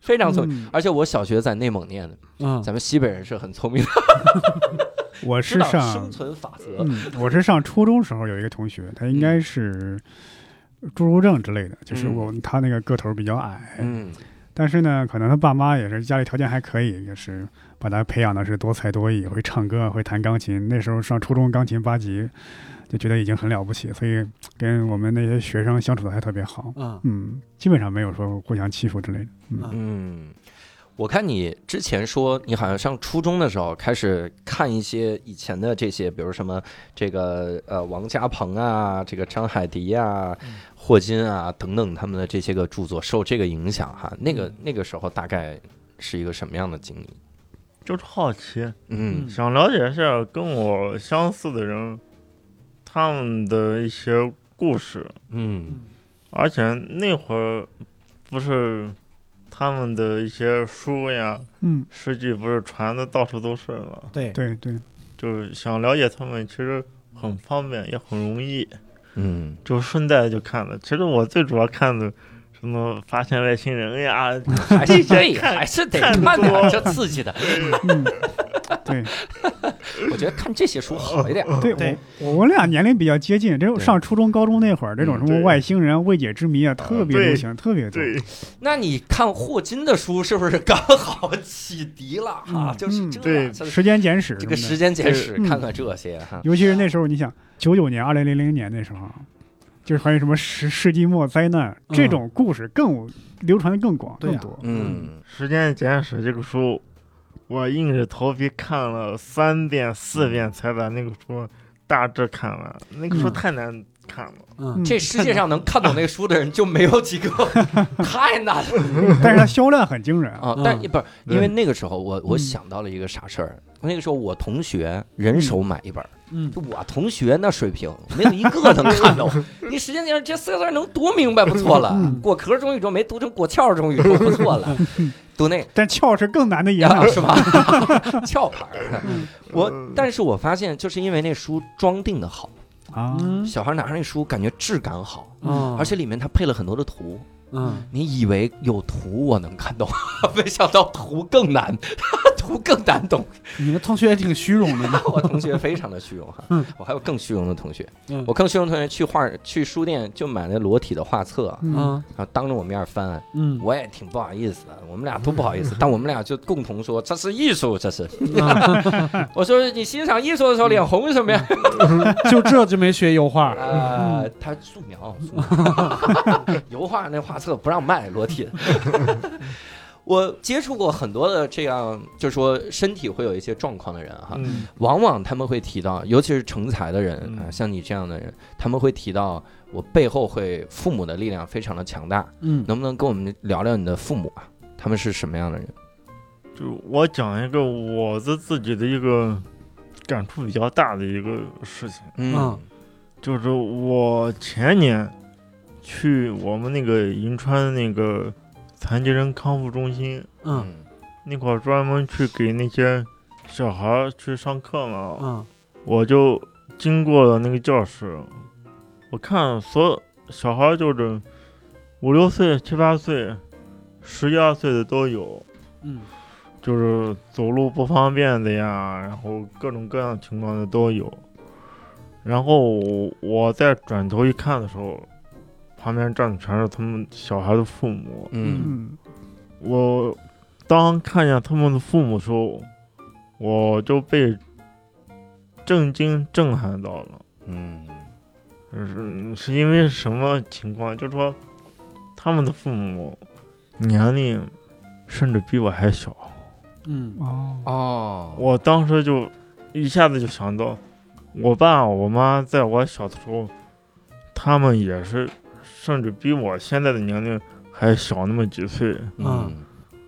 非常聪明。嗯。而且我小学在内蒙念的，嗯。咱们西北人是很聪明的，我知道是上生存法则。嗯，我是上初中时候有一个同学，他应该是侏儒症之类的，就是嗯我他那个个头比较矮，嗯但是呢，可能他爸妈也是家里条件还可以，也是把他培养的是多才多艺，会唱歌，会弹钢琴。那时候上初中钢琴八级，就觉得已经很了不起，所以跟我们那些学生相处的还特别好。嗯嗯，基本上没有说互相欺负之类的。嗯嗯，我看你之前说你好像上初中的时候开始看一些以前的这些，比如什么这个呃王家鹏啊，这个张海迪啊、霍金啊等等他们的这些个著作受这个影响哈。那个那个时候大概是一个什么样的经历？就是好奇，嗯想了解一下跟我相似的人，他们的一些故事，嗯而且那会儿不是他们的一些书呀、嗯，诗句不是传的到处都是吗？对。对对，就是想了解他们，其实很方便，也很容易，嗯。就顺带就看了。其实我最主要看的什么发现外星人呀，<laughs> 还是这对，看还是得看看点多这刺激的。<laughs> 嗯，对 <laughs> 我觉得看这些书好一点。对，我我俩年龄比较接近，这种上初中、高中那会儿，这种什么外星人、未解之谜啊，特别流行，特别多。那你看霍金的书是不是刚好启迪了哈？嗯就是这时间简史这个时间简史嗯看看这些哈。尤其是那时候，你想九九年、二零零零年那时候，就是关于什么世世纪末灾难嗯这种故事更流传的更广更多。嗯《时间简史》这个书，我硬着头皮看了三遍四遍才把那个书大致看完。那个书嗯太难看了。嗯这世界上能看懂那个书的人就没有几个，<laughs> 太难了 <laughs> 但是它销量很惊人啊。但不是因为那个时候我我嗯想到了一个啥事儿，那个时候我同学人手买一本儿，嗯。就我同学那水平，没有一个能看懂。<laughs> 你时间点这四个字能读明白不错了，嗯。果壳中宇宙没读成果壳中宇宙不错了，读那但壳是更难的一样。啊，<laughs> 是吧？<laughs> 壳牌儿。嗯。我，但是我发现，就是因为那书装订的好，小孩拿上那书感觉质感好，嗯。而且里面它配了很多的图。嗯你以为有图我能看懂，<laughs> 没想到图更难，<laughs> 图更难懂。你们同学也挺虚荣的呢。<laughs> 我同学非常的虚荣哈嗯，我还有更虚荣的同学，嗯我更虚荣的同学去画去书店就买那裸体的画册，嗯，嗯然后当着我面翻，嗯我也挺不好意思的，我们俩都不好意思，但我们俩就共同说这是艺术，这是。嗯我说你欣赏艺术的时候脸红什么呀？就这就没学油画。啊，他素描，素描油画那画册不让卖，裸体的。<laughs> 我接触过很多的这样，就是说身体会有一些状况的人哈，嗯往往他们会提到，尤其是成才的人啊，嗯像你这样的人，他们会提到我背后会父母的力量非常的强大。嗯能不能跟我们聊聊你的父母啊？他们是什么样的人？就我讲一个我的自己的一个感触比较大的一个事情，嗯就是我前年去我们那个银川那个残疾人康复中心嗯。那块儿专门去给那些小孩儿去上课嘛，嗯。我就经过了那个教室，我看所有小孩儿就是五六岁、七八岁、十一二岁的都有，嗯。就是走路不方便的呀，然后各种各样情况的都有。然后我再转头一看的时候，旁边站的全是他们小孩的父母。嗯嗯我当看见他们的父母的时候，我就被震惊震撼到了。嗯是是因为什么情况？就是说，他们的父母年龄甚至比我还小。嗯哦哦，我当时就一下子就想到，我爸我妈在我小的时候，他们也是，甚至比我现在的年龄还小那么几岁，嗯。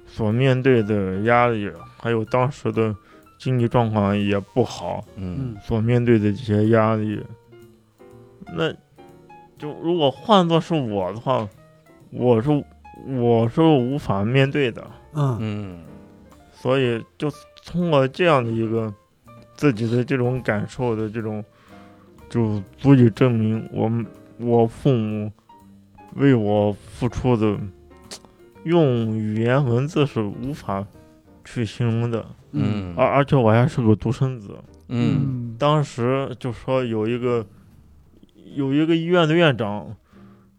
所面对的压力，还有当时的经济状况也不好，嗯。嗯。所面对的这些压力，那就如果换作是我的话，我是我是无法面对的。嗯。嗯。所以就通过这样的一个自己的这种感受的这种，就足以证明我们我父母为我付出的，用语言文字是无法去形容的。嗯。而而且我还是个独生子，嗯。当时就说有一个有一个医院的院长，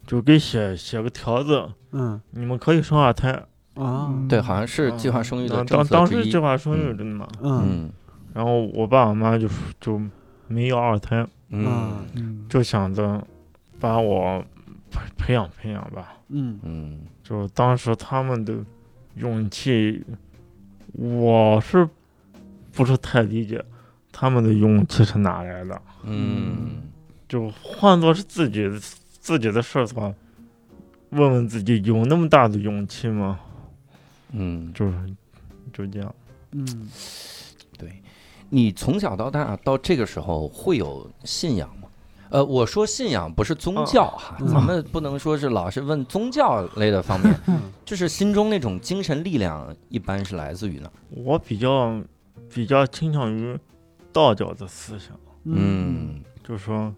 就给写写个条子，嗯。你们可以生二胎。啊。对，好像是计划生育的当当策之一。时计。划生育真的嘛。嗯。嗯。然后我爸我妈就就没要二胎，嗯。嗯。就想着把我培培养培养吧。嗯嗯就当时他们的勇气，我是不是太理解他们的勇气是哪来的？嗯就换作是自己自己的事儿的话，问问自己有那么大的勇气吗？嗯，就是就这样。嗯对，你从小到大到这个时候会有信仰吗？呃，我说信仰不是宗教哈，嗯。咱们不能说是老是问宗教类的方面，嗯。<laughs> 就是心中那种精神力量一般是来自于哪？我比较比较倾向于道教的思想。嗯。就是说，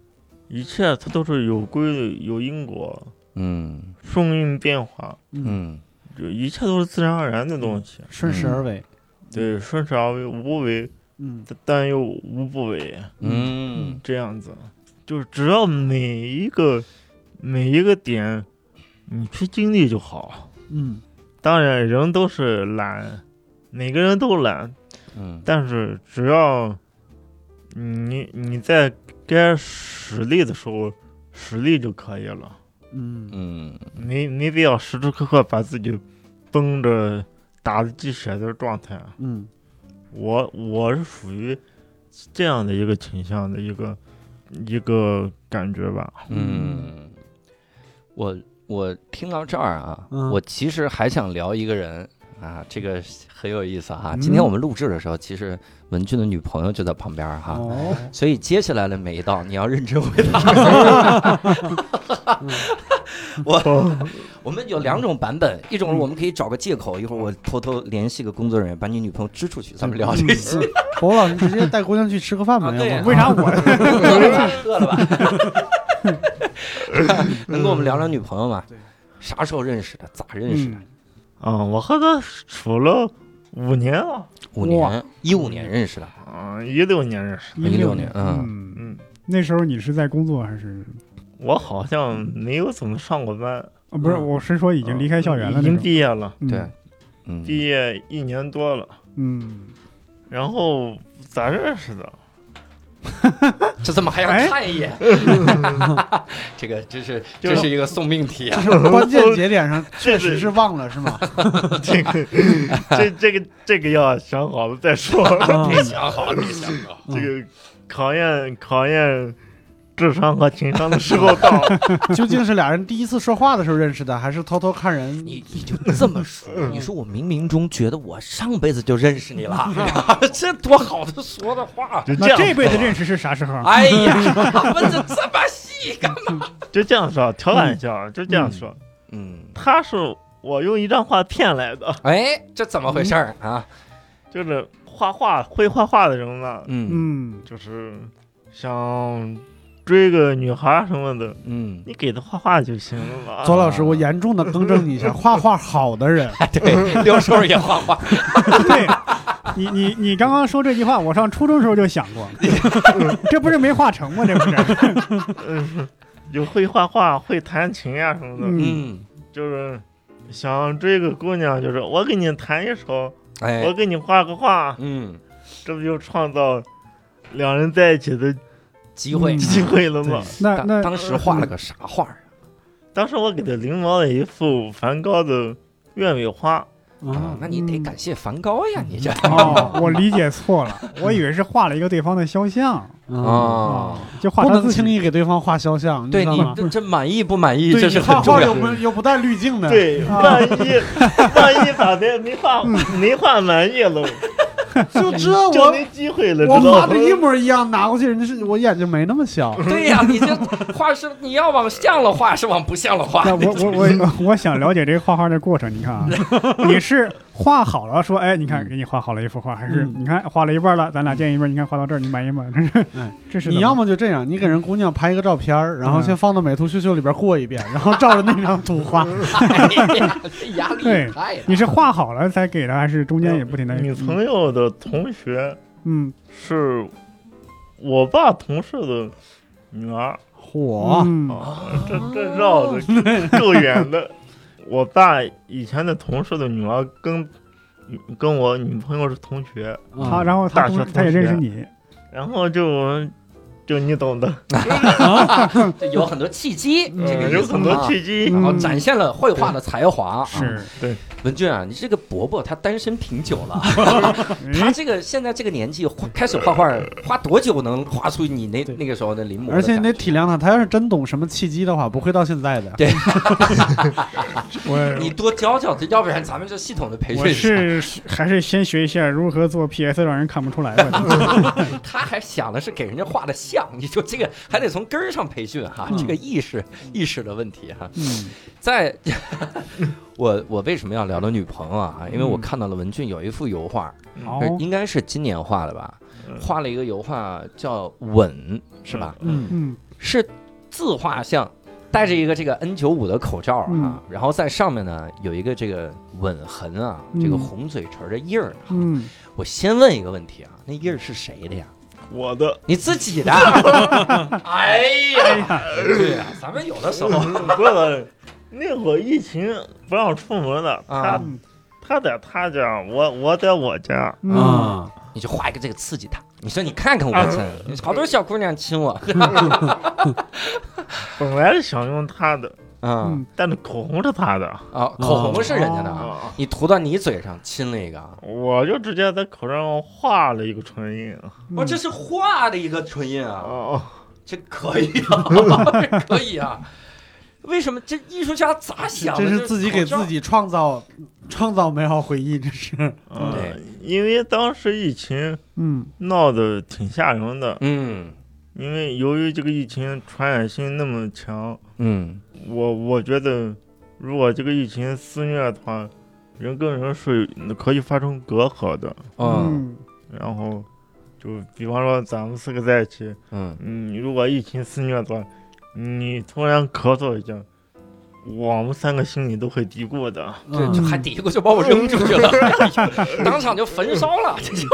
一切它都是有规律、有因果、嗯。顺应变化，嗯。嗯。就一切都是自然而然的东西。顺势而为。对，顺势而为，无为，嗯。但又无不为，嗯。这样子。就是只要每一个每一个点，你去经历就好。嗯当然，人都是懒，每个人都懒，嗯但是只要你你在该使力的时候实力就可以了。嗯嗯没没必要时时刻刻把自己绷着打得鸡血的状态。嗯我我是属于这样的一个倾向的一个一个感觉吧。嗯，我我听到这儿啊，嗯。我其实还想聊一个人啊，这个很有意思哈。嗯今天我们录制的时候，其实文俊的女朋友就在旁边哈，哦，所以接下来的每一道你要认真回答。<laughs> 我我们有两种版本，一种是我们可以找个借口，一会儿我偷偷联系个工作人员把你女朋友支出去，咱们聊这些。侯老师直接带姑娘去吃个饭吧，为啥我？饿 <laughs> <laughs> 了吧？能跟我们聊聊女朋友吗？啥时候认识的？咋认识的？嗯啊、我和他处了五年了，五年，一五年认识的。嗯、一六年认识的。一六16年嗯嗯，嗯，那时候你是在工作还是？我好像没有怎么上过班，啊，不是，嗯我是说已经离开校园了已经种。毕业了，嗯对，嗯，毕业一年多了。嗯，然后咋认识的？<laughs> 这怎么还要哎看一眼？<laughs> 这个这是就这是一个送命题啊！关键节点上 <laughs> 确实是忘了是吗？这个这这个这个要想好了再说。啊别想好，别想好。这个考验考验智商和情商的时候到了。<laughs> 究竟是俩人第一次说话的时候认识的，还是偷偷看人？你你就这么说，你说我冥冥中觉得我上辈子就认识你了，<laughs> 这多好的说的话！就这样那这辈子认识是啥时候？哎呀，问的这么细干嘛？<laughs> 就这样说，调侃一下，就这样说。嗯，他是我用一张画骗来的，哎，这怎么回事儿啊？就是画画会画画的人嘛，嗯嗯，就是想追个女孩什么的，嗯，你给他画画就行了嘛。左老师，我严重的更正你一下，<laughs> 画画好的人，<laughs> 哎，对，六叔也画画，<laughs> 对。你你你刚刚说这句话，我上初中时候就想过，这不是没画成吗？这不是？嗯，就会画画，会弹琴呀、什么的，嗯嗯，就是想追个姑娘，就是我给你弹一首，哎我，给你画个画，嗯，这不就创造两人在一起的机会嗯。机会了吗？那那当时画了个啥画啊当时我给他临摹了一幅梵高的鸢尾花，啊啊？那你得感谢梵高呀，你这哦，我理解错了，<laughs> 我以为是画了一个对方的肖像啊，哦，就画不他自己。能轻易给对方画肖像，对你？这这满意不满意，对这是你画很重要的。画又不又不带滤镜的，对，啊万一 <laughs> 万一咋的没画没画满意了，<laughs> 就这就我没机会了，我画的？一模一样，拿过去人家是我眼睛没那么小，对呀，你这画是你要往像了画，是往不像了画。我我我我想了解这个画画的过程。你看啊，<laughs> 你是画好了说，哎，你看嗯给你画好了一幅画，还是嗯你看画了一半了，咱俩见一面，你看画到这儿，你满意吗？<laughs> 这是哎，这是你要么么就这样，你给人姑娘拍一个照片儿，然后嗯先放到美图秀秀里边过一遍，然后照着那张图画。哎呀这 <laughs> 压力对太大。你是画好了才给的，还是中间也不停的？你朋友的同学嗯，是我爸同事的女儿嚯，嗯啊，这这绕的够远的。我爸以前的同事的女儿跟跟我女朋友是同学，他啊然后他大学他也同学。认识你，然后就就你懂的，<laughs> 有很多契机，嗯这个有很多啊契机。然后展现了绘画的才华。是对，文俊啊，你这个伯伯他单身挺久了，<laughs> 他哎这个现在这个年纪画开始画画，花多久能画出你那那个时候的临摹而且你得体谅他，他要是真懂什么契机的话，不会到现在的。对。<laughs> 我你多教教他，要不然咱们这系统的培训我训是还是先学一下如何做 PS，让人看不出来吧。他还想的是给人家画的像，你说这个还得从根儿上培训哈，嗯这个意识意识的问题哈。嗯 <laughs> 在，我我为什么要聊到女朋友啊？因为我嗯看到了文俊有一幅油画，应该是今年画的吧，嗯画了一个油画叫《吻》，是吧？嗯嗯是自画像，戴着一个这个 N 九五的口罩啊，嗯然后在上面呢有一个这个吻痕啊，嗯这个红嘴唇的印儿。嗯，我先问一个问题啊，那印儿是谁的呀？我的。你自己的？哎 <laughs> 哎呀，对呀，咱们有的时候。不是那会儿疫情不让出门了，他他在他家，我我在我家，嗯，啊，你就画一个这个刺激他。你说你看看我这，好多小姑娘亲我，<laughs> 本来是想用他的，嗯嗯，但是口红是他的。啊，口红是人家的，你涂到你嘴上亲了一个，我就直接在口上画了一个唇印。我这是画的一个唇印啊，哦，这可以啊，<laughs> 这可以啊。为什么？这艺术家咋想的？这是自己给自己。己创造创造美好回忆，这是。嗯对，因为当时疫情嗯。闹得挺吓人的，嗯。因为由于这个疫情传染性那么强，嗯我我觉得如果这个疫情肆虐的话，人跟人是可以发生隔阂的。嗯然后就比方说咱们四个在一起，嗯，嗯，如果疫情肆虐的话，你突然咳嗽一下，我们三个心里都会嘀咕的。这嗯就还嘀咕就把我扔出去了，<laughs> 当场就焚烧了。这就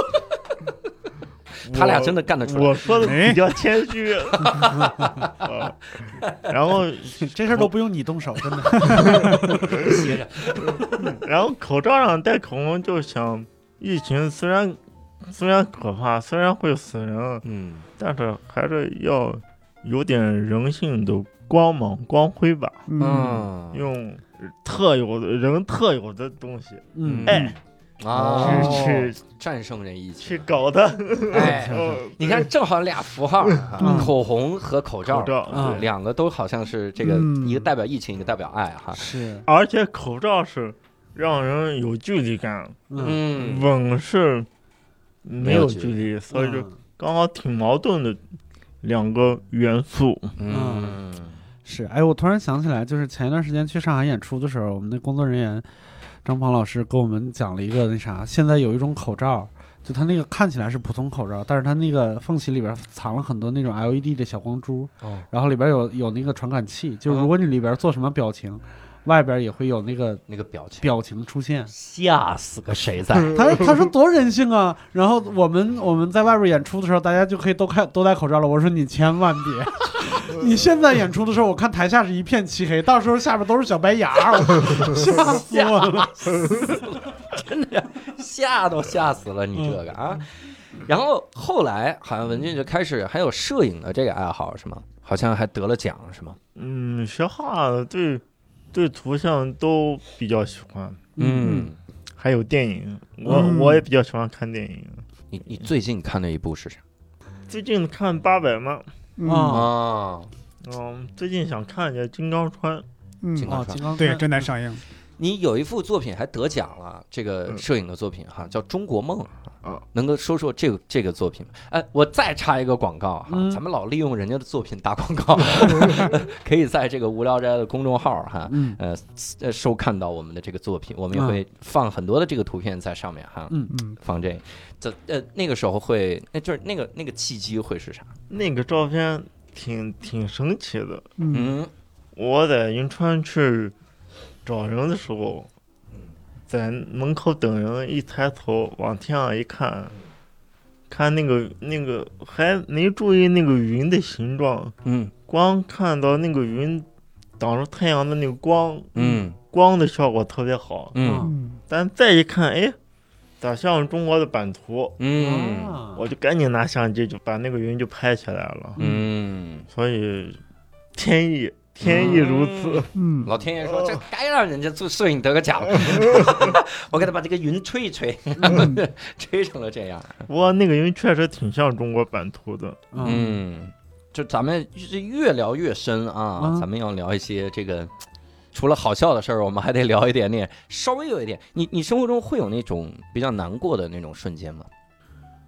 他俩真的干得出来。我说的比较谦虚，啊 <laughs> 然后这事儿都不用你动手，真的。<laughs> <laughs> 然后口罩上戴口红，就想疫情虽然虽然可怕，虽然会死人，嗯。但是还是要有点人性的光芒光辉吧，嗯。嗯。用特有的人特有的东西，嗯，哎，啊，去去战胜这疫情。去搞它。哎，嗯你看，正好俩符号口红和口罩口，罩，嗯对。两个都好像是这个嗯。一个代表疫情，一个代表爱哈。是，而且口罩是让人有距离感，嗯，嗯吻是没有距距离，所以就嗯。刚好挺矛盾的两个元素。嗯。是，哎，我突然想起来，就是前一段时间去上海演出的时候，我们的工作人员张鹏老师给我们讲了一个那啥，现在有一种口罩，就它那个看起来是普通口罩，但是它那个缝隙里边藏了很多那种 LED 的小光珠，哦然后里边有有那个传感器，就如果你里边做什么表情，外边也会有那个那个表情，表情出现。吓死个谁在？他他说多人性啊！然后我们我们在外边演出的时候，大家就可以都开都戴口罩了。我说你千万别，<laughs> 你现在演出的时候，我看台下是一片漆黑，到时候下边都是小白牙，我吓死我了。真的吓都吓死了你这个啊！然后后来好像文俊就开始还有摄影的这个爱好是吗？好像还得了奖是吗？嗯，学画对对图像都比较喜欢，嗯，还有电影，我、嗯。我也比较喜欢看电影。你你最近看的一部是啥？最近看八佰吗，嗯。啊。啊，嗯，最近想看一下《金刚川》，金刚川。对，金刚川。正在上映。你有一幅作品还得奖了，这个嗯。摄影的作品哈，叫《中国梦》啊，能够说说这个这个作品。吗？哎，我再插一个广告哈，嗯。咱们老利用人家的作品打广告，<laughs> <laughs> 可以在这个无聊斋的公众号哈，嗯。呃呃收看到我们的这个作品，我们也嗯。会放很多的这个图片在上面哈，嗯。嗯放这。这呃那个时候会，那就是那个那个契机会是啥？那个照片挺挺神奇的。嗯嗯。我在银川去找人的时候，在门口等人，一抬头往天上一看，看那个那个还没注意那个云的形状，嗯。光看到那个云挡住太阳的那个光，嗯。光的效果特别好。嗯。嗯但再一看，哎，咋像中国的版图？嗯。啊。我就赶紧拿相机就把那个云就拍起来了。嗯，所以天意，天意如此。嗯老天爷说这该让人家做摄影得个奖，<laughs> 我给他把这个云吹一吹，<laughs> 吹成了这样。不过那个云确实挺像中国版图的。嗯嗯，就咱们就是越聊越深啊，嗯咱们要聊一些这个。除了好笑的事儿，我们还得聊一点点，稍微有一点。你你生活中会有那种比较难过的那种瞬间吗？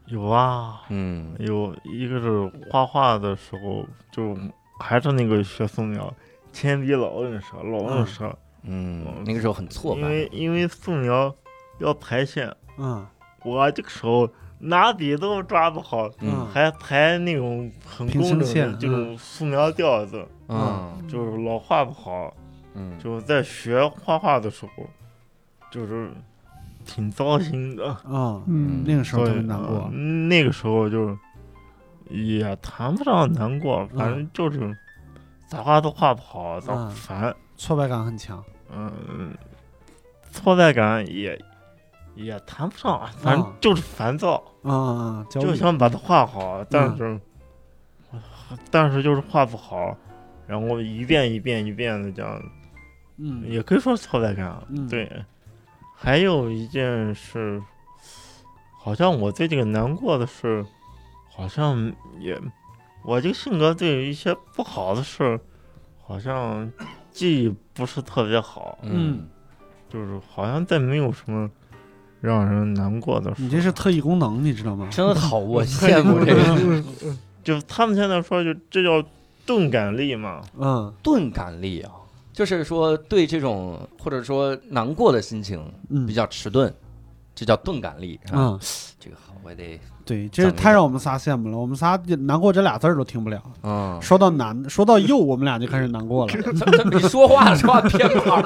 有啊，嗯有一个是画画的时候，就还是那个学素描，铅笔老认识，老认识，嗯，那个时候很挫因。为因为素描要排线，嗯我这个时候拿笔都抓不好，嗯还排那种很工整的这种素描调子，嗯就是老画不好。嗯，就在学画画的时候，就是挺糟心的，啊，嗯那个时候特别难过呃。那个时候就也谈不上难过，反嗯正就是咋画都画不好，咋嗯烦。挫败感很强。嗯，挫败感也也谈不上，反正嗯就是烦躁，啊就想把它画好，但是但是就是画不好，然后一遍一遍一遍的这样，嗯也可以说挫败感。嗯对，还有一件事，好像我最近个难过的事，好像也，我这个性格对于一些不好的事，好像记忆不是特别好，嗯就是好像再没有什么让人难过的事。你这是特异功能，你知道吗？真好，我 <laughs> 羡慕这个 <laughs> 就他们现在说，就这叫钝感力嘛。嗯钝感力啊，就是说对这种或者说难过的心情嗯比较迟钝，这叫钝感力啊。嗯，这个好，我也得对，这是太让我们仨羡慕了。我们仨难过这俩字儿都听不了，嗯。说到难，说到又，我们俩就开始难过了。<laughs> 怎么怎么你说话说话偏旁？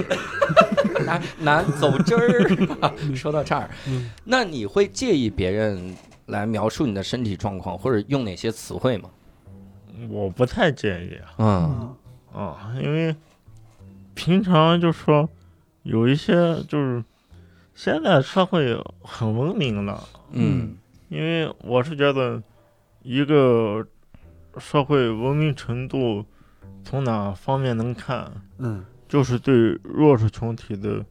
<laughs> 难难走针儿。说到这儿，那你会介意别人来描述你的身体状况，或者用哪些词汇吗？我不太介意嗯嗯啊，因为平常就说有一些就是现在社会很文明了，嗯。因为我是觉得一个社会文明程度从哪方面能看，嗯。就是对弱势群体的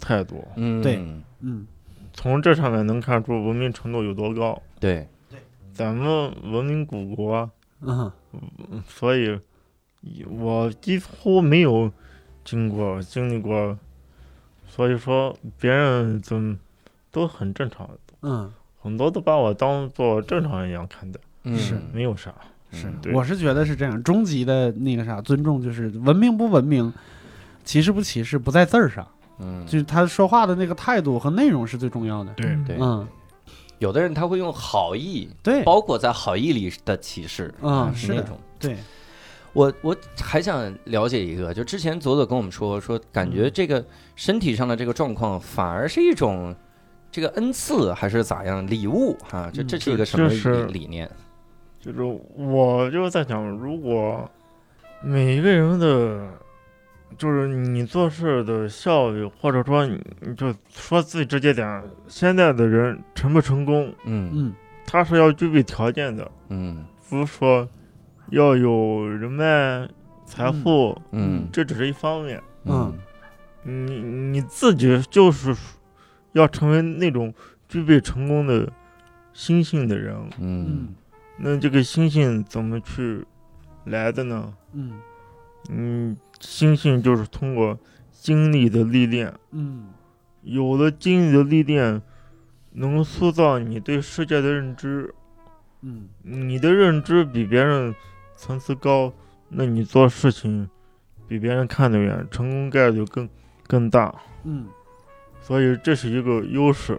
态度，嗯，对。嗯。从这上面能看出文明程度有多高。对，对咱们文明古国，嗯所以我几乎没有经过经历过，所以说别人怎么都很正常，嗯，很多都把我当做正常人一样看待，嗯。是。没有啥。是。嗯，我是觉得是这样。终极的那个啥尊重，就是文明不文明，歧视不歧视，不在字儿上，嗯，就是他说话的那个态度和内容是最重要的。对对。嗯，有的人他会用好意，对，包裹在好意里的歧视，嗯是那种。对，我我还想了解一个，就之前左左跟我们说说，感觉这个身体上的这个状况反而是一种这个恩赐还是咋样礼物啊？这嗯这是一个什么理理念？就是我就是在想，如果每一个人的，就是你做事的效率，或者说你你就说最直接点，现在的人成不成功，嗯嗯他是要具备条件的，嗯不是说要有人脉、财富，嗯。这只是一方面。嗯。你你自己就是要成为那种具备成功的心性的人，嗯。嗯那这个心性怎么去来的呢？嗯。嗯，心性就是通过经历的历练，嗯。有了经历的历练，能塑造你对世界的认知。嗯。你的认知比别人层次高，那你做事情比别人看得远，成功概率更更大。嗯所以这是一个优势。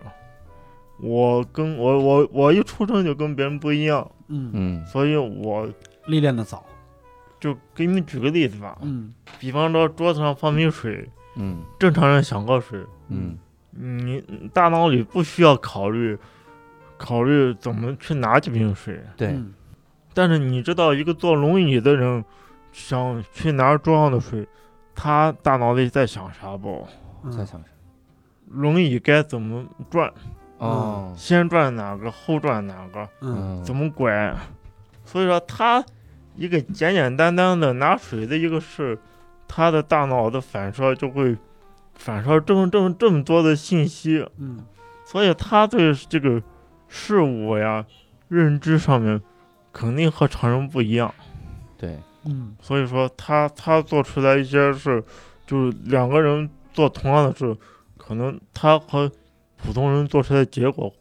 我跟我我我一出生就跟别人不一样，嗯，嗯所以我历练的早。就给你们举个例子吧，嗯比方说桌子上放瓶水，嗯正常人想喝水，嗯你大脑里不需要考虑考虑怎么去拿几瓶水，对，嗯但是你知道一个坐轮椅的人想去拿桌上的水，他大脑里在想啥不？嗯在想啥？轮椅该怎么转？哦，先转哪个，后转哪个？嗯怎么拐？所以说他一个简简单单的拿水的一个事，他的大脑的反射就会反射这么这么这么多的信息，嗯所以他对这个事物呀认知上面肯定和常人不一样。对，嗯所以说他他做出来一些事，就是两个人做同样的事，可能他和普通人做出来的结果，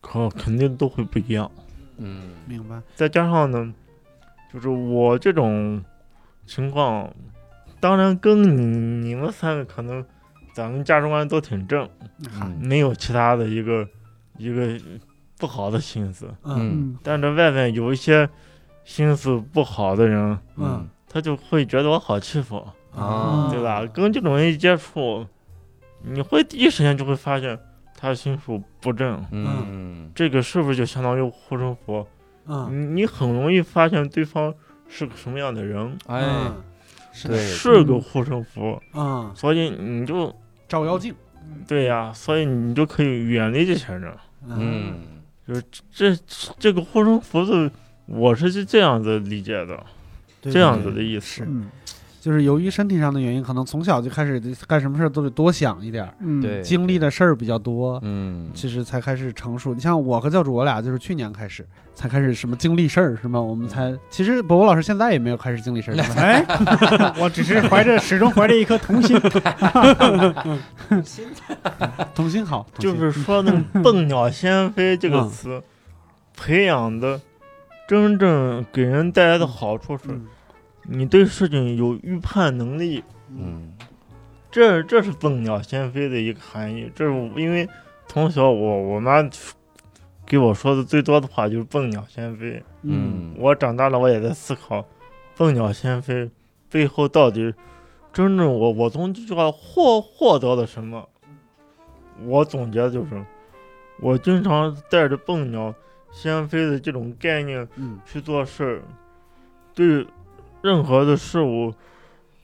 可肯定都会不一样。嗯明白。再加上呢，就是我这种情况，当然跟你你们三个可能咱们价值观都挺正，嗯没有其他的一个一个不好的心思。嗯。但是外面有一些心思不好的人，嗯。他就会觉得我好欺负，啊。对吧？跟这种人一接触，你会第一时间就会发现他心术不正。嗯。这个是不是就相当于护身符？嗯。你你很容易发现对方是个什么样的人，哎，是个护身符，嗯，所以你就照妖镜。对呀，所以你就可以远离这些人。嗯这这个护身符的，我是这样子理解的。对这样子的意思。嗯就是由于身体上的原因，可能从小就开始干什么事儿都得多想一点儿，嗯，对经历的事儿比较多，嗯，其实才开始成熟。你像我和教主，我俩就是去年开始才开始什么经历事儿，是吗？我们才其实博博老师现在也没有开始经历事儿，哎，<laughs> 我只是怀着始终怀着一颗童心，<laughs> 童心好，童心就是说那个“笨鸟先飞”这个嗯词，培养的真正给人带来的好处是，嗯你对事情有预判能力。嗯这这是“笨鸟先飞”的一个含义。这是因为从小我我妈给我说的最多的话就是“笨鸟先飞”。嗯嗯我长大了，我也在思考“笨鸟先飞”背后到底真正我我从这句话获获得了什么？我总结就是，我经常带着“笨鸟先飞”的这种概念嗯去做事儿，对任何的事物，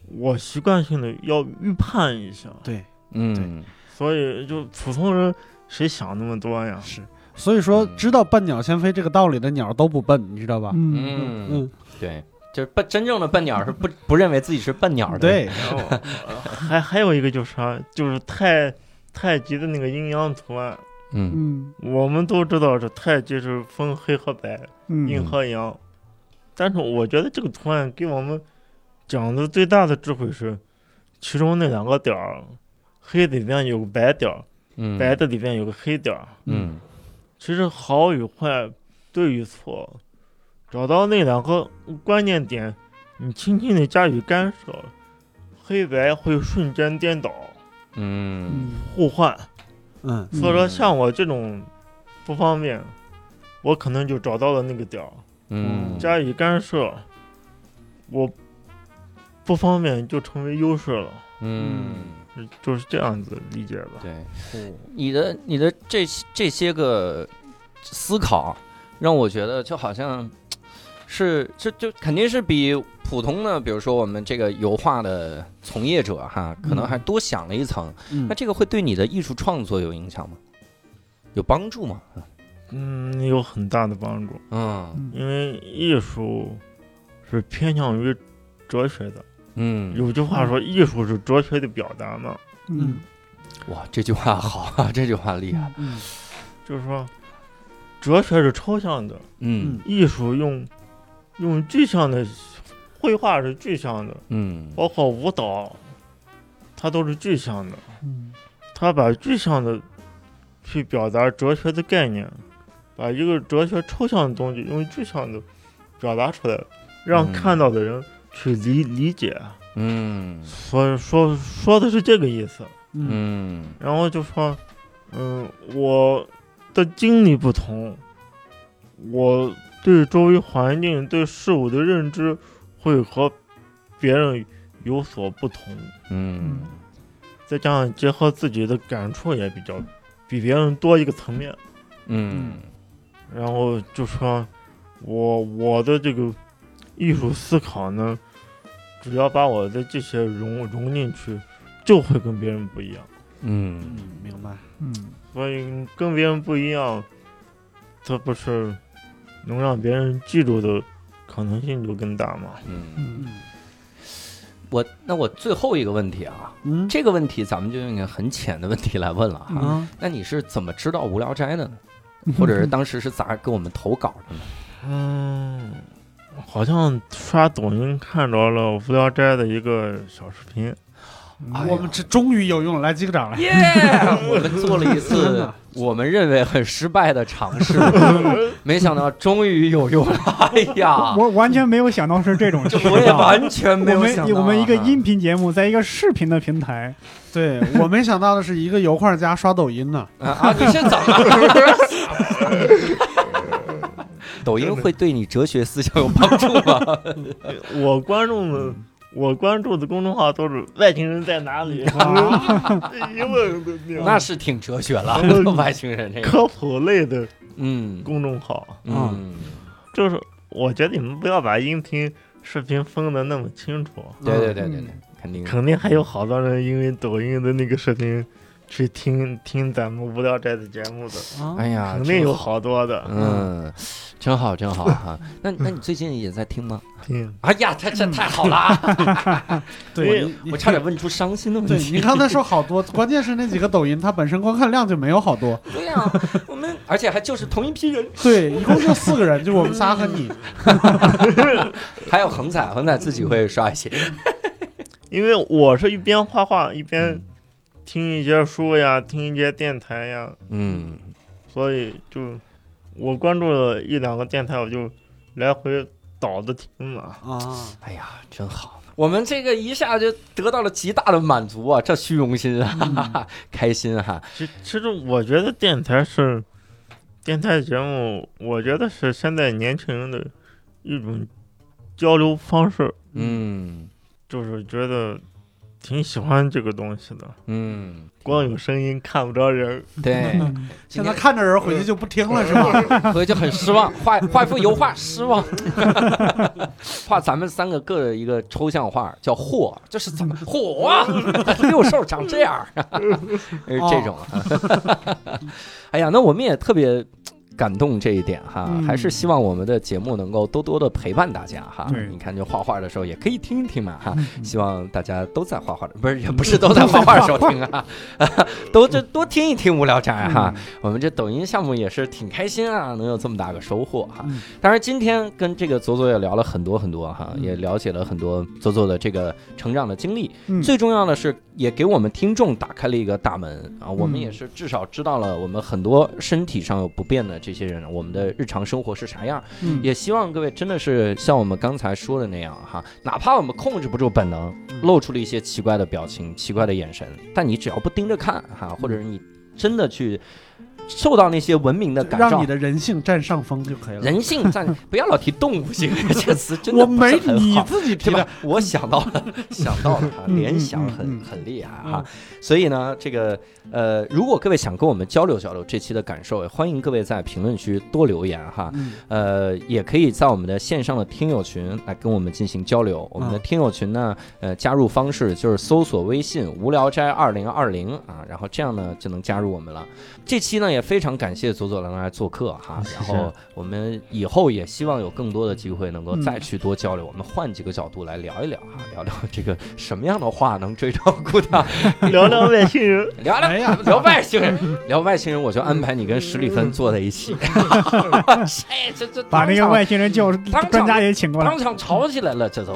我习惯性的要预判一下。对嗯。所以就普通人谁想那么多呀？是。所以说，知道“笨鸟先飞”这个道理的鸟都不笨，你知道吧？嗯嗯嗯，对，就是笨真正的笨鸟是不 <laughs> 不认为自己是笨鸟的，对，然后、呃还还有一个就是啥，就是太太极的那个阴阳图案，嗯。嗯。我们都知道这太极是分黑和白，阴嗯和阳，但是我觉得这个图案给我们讲的最大的智慧是，其中那两个点儿，黑的里面有个白点儿，嗯白的里面有个黑点儿，嗯其实好与坏，对与错，找到那两个关键点，你轻轻的加以干涉，黑白会瞬间颠倒嗯嗯互换。嗯所以说，像我这种不方便，我可能就找到了那个点儿，嗯加以干涉，我不方便就成为优势了，嗯。就是这样子理解吧。对，你的你的这这些个思考，让我觉得就好像是这就肯定是比普通的，比如说我们这个油画的从业者哈，可能还多想了一层。嗯那这个会对你的艺术创作有影响吗？有帮助吗？嗯，有很大的帮助。嗯。嗯因为艺术是偏向于哲学的。嗯，有句话说，艺术是哲学的表达嘛，嗯。哇，这句话好啊，<laughs> 这句话厉害。嗯。就是说，哲学是抽象的，嗯。艺术用用具象的，绘画是具象的，嗯。包括舞蹈，它都是具象的。嗯。它把具象的去表达哲学的概念，把一个哲学抽象的东西用具象的表达出来，让嗯看到的人去理理解。嗯所以说说的是这个意思。嗯嗯然后就说，嗯，我的经历不同，我对周围环境、对事物的认知会和别人有所不同，嗯再加上结合自己的感触也比较比别人多一个层面。嗯然后就说，我我的这个艺术思考呢，只要把我的这些融融进去，就会跟别人不一样。嗯嗯，明白。嗯所以跟别人不一样，这不是能让别人记住的可能性就更大吗？嗯，嗯嗯我那我最后一个问题啊，嗯这个问题咱们就用一个很浅的问题来问了哈。啊那你是怎么知道无聊斋的呢？或者是 <laughs> 当时是咋给我们投稿的呢？嗯，好像刷抖音看着了无聊斋的一个小视频，哎我们这终于有用了，来击个掌来。耶！<laughs> 我们做了一次我们认为很失败的尝试，<laughs> 没想到终于有用了。哎呀，我完全没有想到是这种情我也。完全没我有想到我。们我们一个音频节目，在一个视频的平台，对 <laughs> 我没想到的是，一个油画家刷抖音呢。啊啊！你是怎么了？抖音会对你哲学思想有帮助吗？我观众的我关注的公众号都是外星人在哪里，<laughs> 啊 <laughs> 一问的那是挺哲学了，<laughs> 外星人这个。科普类的嗯公众号。嗯，就是我觉得你们不要把音频、视频分的那么清楚，对对对对对，肯定。肯定还有好多人因为抖音的那个视频去听听咱们无聊斋的节目的，啊哎呀，肯定有好，多的。嗯，真好真好哈。<laughs> 那那你最近也在听吗？听，哎呀，这这太好了 <laughs> <laughs> 对，我差点问出伤心的问对题。你刚才说好多，关键是那几个抖音，它本身观看量就没有好多。对呀，我们而且还就是同一批人，对，一共就四个人，就我们仨和你。还有恒仔，恒仔自己会刷一些。因为我是一边画画一边听一些书呀，听一些电台呀，嗯，所以就我关注了一两个电台，我就来回倒着听了。啊，哎呀，真好。我们这个一下就得到了极大的满足啊，这虚荣心啊，哈哈哈，<laughs> 开心哈。其其实我觉得电台是电台节目，我觉得是现在年轻人的一种交流方式，嗯就是觉得挺喜欢这个东西的。嗯，光有声音看不着人，对 <laughs> <laughs> 现在看着人回去就不听了是吧？<laughs> 回去就很失望，画画一幅油画，失望。画咱们三个各的一个抽象画，叫嚯，这是怎么火啊？六兽长这样，是这种啊。哎呀，那我们也特别。感动这一点哈，嗯还是希望我们的节目能够多多的陪伴大家哈。你看，就画画的时候也可以听一听嘛哈。嗯希望大家都在画画的，不是也不是都在画画的时候听啊，<laughs> 都这多听一听无聊宅哈。我们这抖音项目也是挺开心啊，能有这么大个收获哈。嗯当然，今天跟这个左左也聊了很多很多哈，嗯也了解了很多左左的这个成长的经历。嗯最重要的是，也给我们听众打开了一个大门啊，我们嗯也是至少知道了我们很多身体上有不便的这些人，我们的日常生活是啥样。嗯也希望各位真的是像我们刚才说的那样哈，哪怕我们控制不住本能，露出了一些奇怪的表情、奇怪的眼神，但你只要不盯着看哈，或者是你真的去受到那些文明的感召让你。的人性占上风就可以了。人性占，<laughs> 不要老提动物性 <laughs> 这个词，真的我不是你自己提的，？我想到了，<laughs> 想到了，啊嗯联想很很厉害嗯哈。所以呢，这个呃，如果各位想跟我们交流交流这期的感受，也欢迎各位在评论区多留言哈。嗯呃，也可以在我们的线上的听友群来跟我们进行交流。我们的啊听友群呢，呃，加入方式就是搜索微信“无聊斋二零二零”啊，然后这样呢就能加入我们了。这期呢也非常感谢左左能来做客哈，然后我们以后也希望有更多的机会能够嗯再去多交流，我们换几个角度来聊一聊哈，聊聊这个什么样的话能追着姑娘，<laughs> 聊聊外星人。<laughs> 聊聊哎呀聊外星人，聊外星人我就安排你跟史蒂芬坐在一起，<laughs> 哎，这这把那个外星人教场专家也请过来。当。场吵起来了，这都。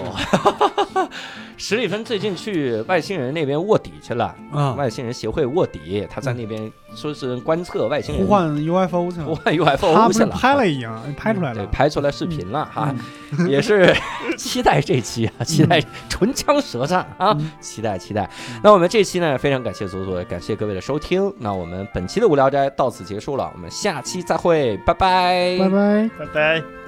史蒂芬最近去外星人那边卧底去了，啊，外星人协会卧底，他在那边说是观测外星人呼唤 UFO 去呼了。唤 UFO 不是去了，拍了已经拍出来对，了，拍出来视频了哈，嗯 <laughs> 也是期待这期啊，期待 <laughs> 唇枪舌战啊嗯，期待期待。那我们这期呢，非常感谢左左，也感谢各位的收听。那我们本期的无聊斋到此结束了，我们下期再会，拜拜，拜拜。拜拜。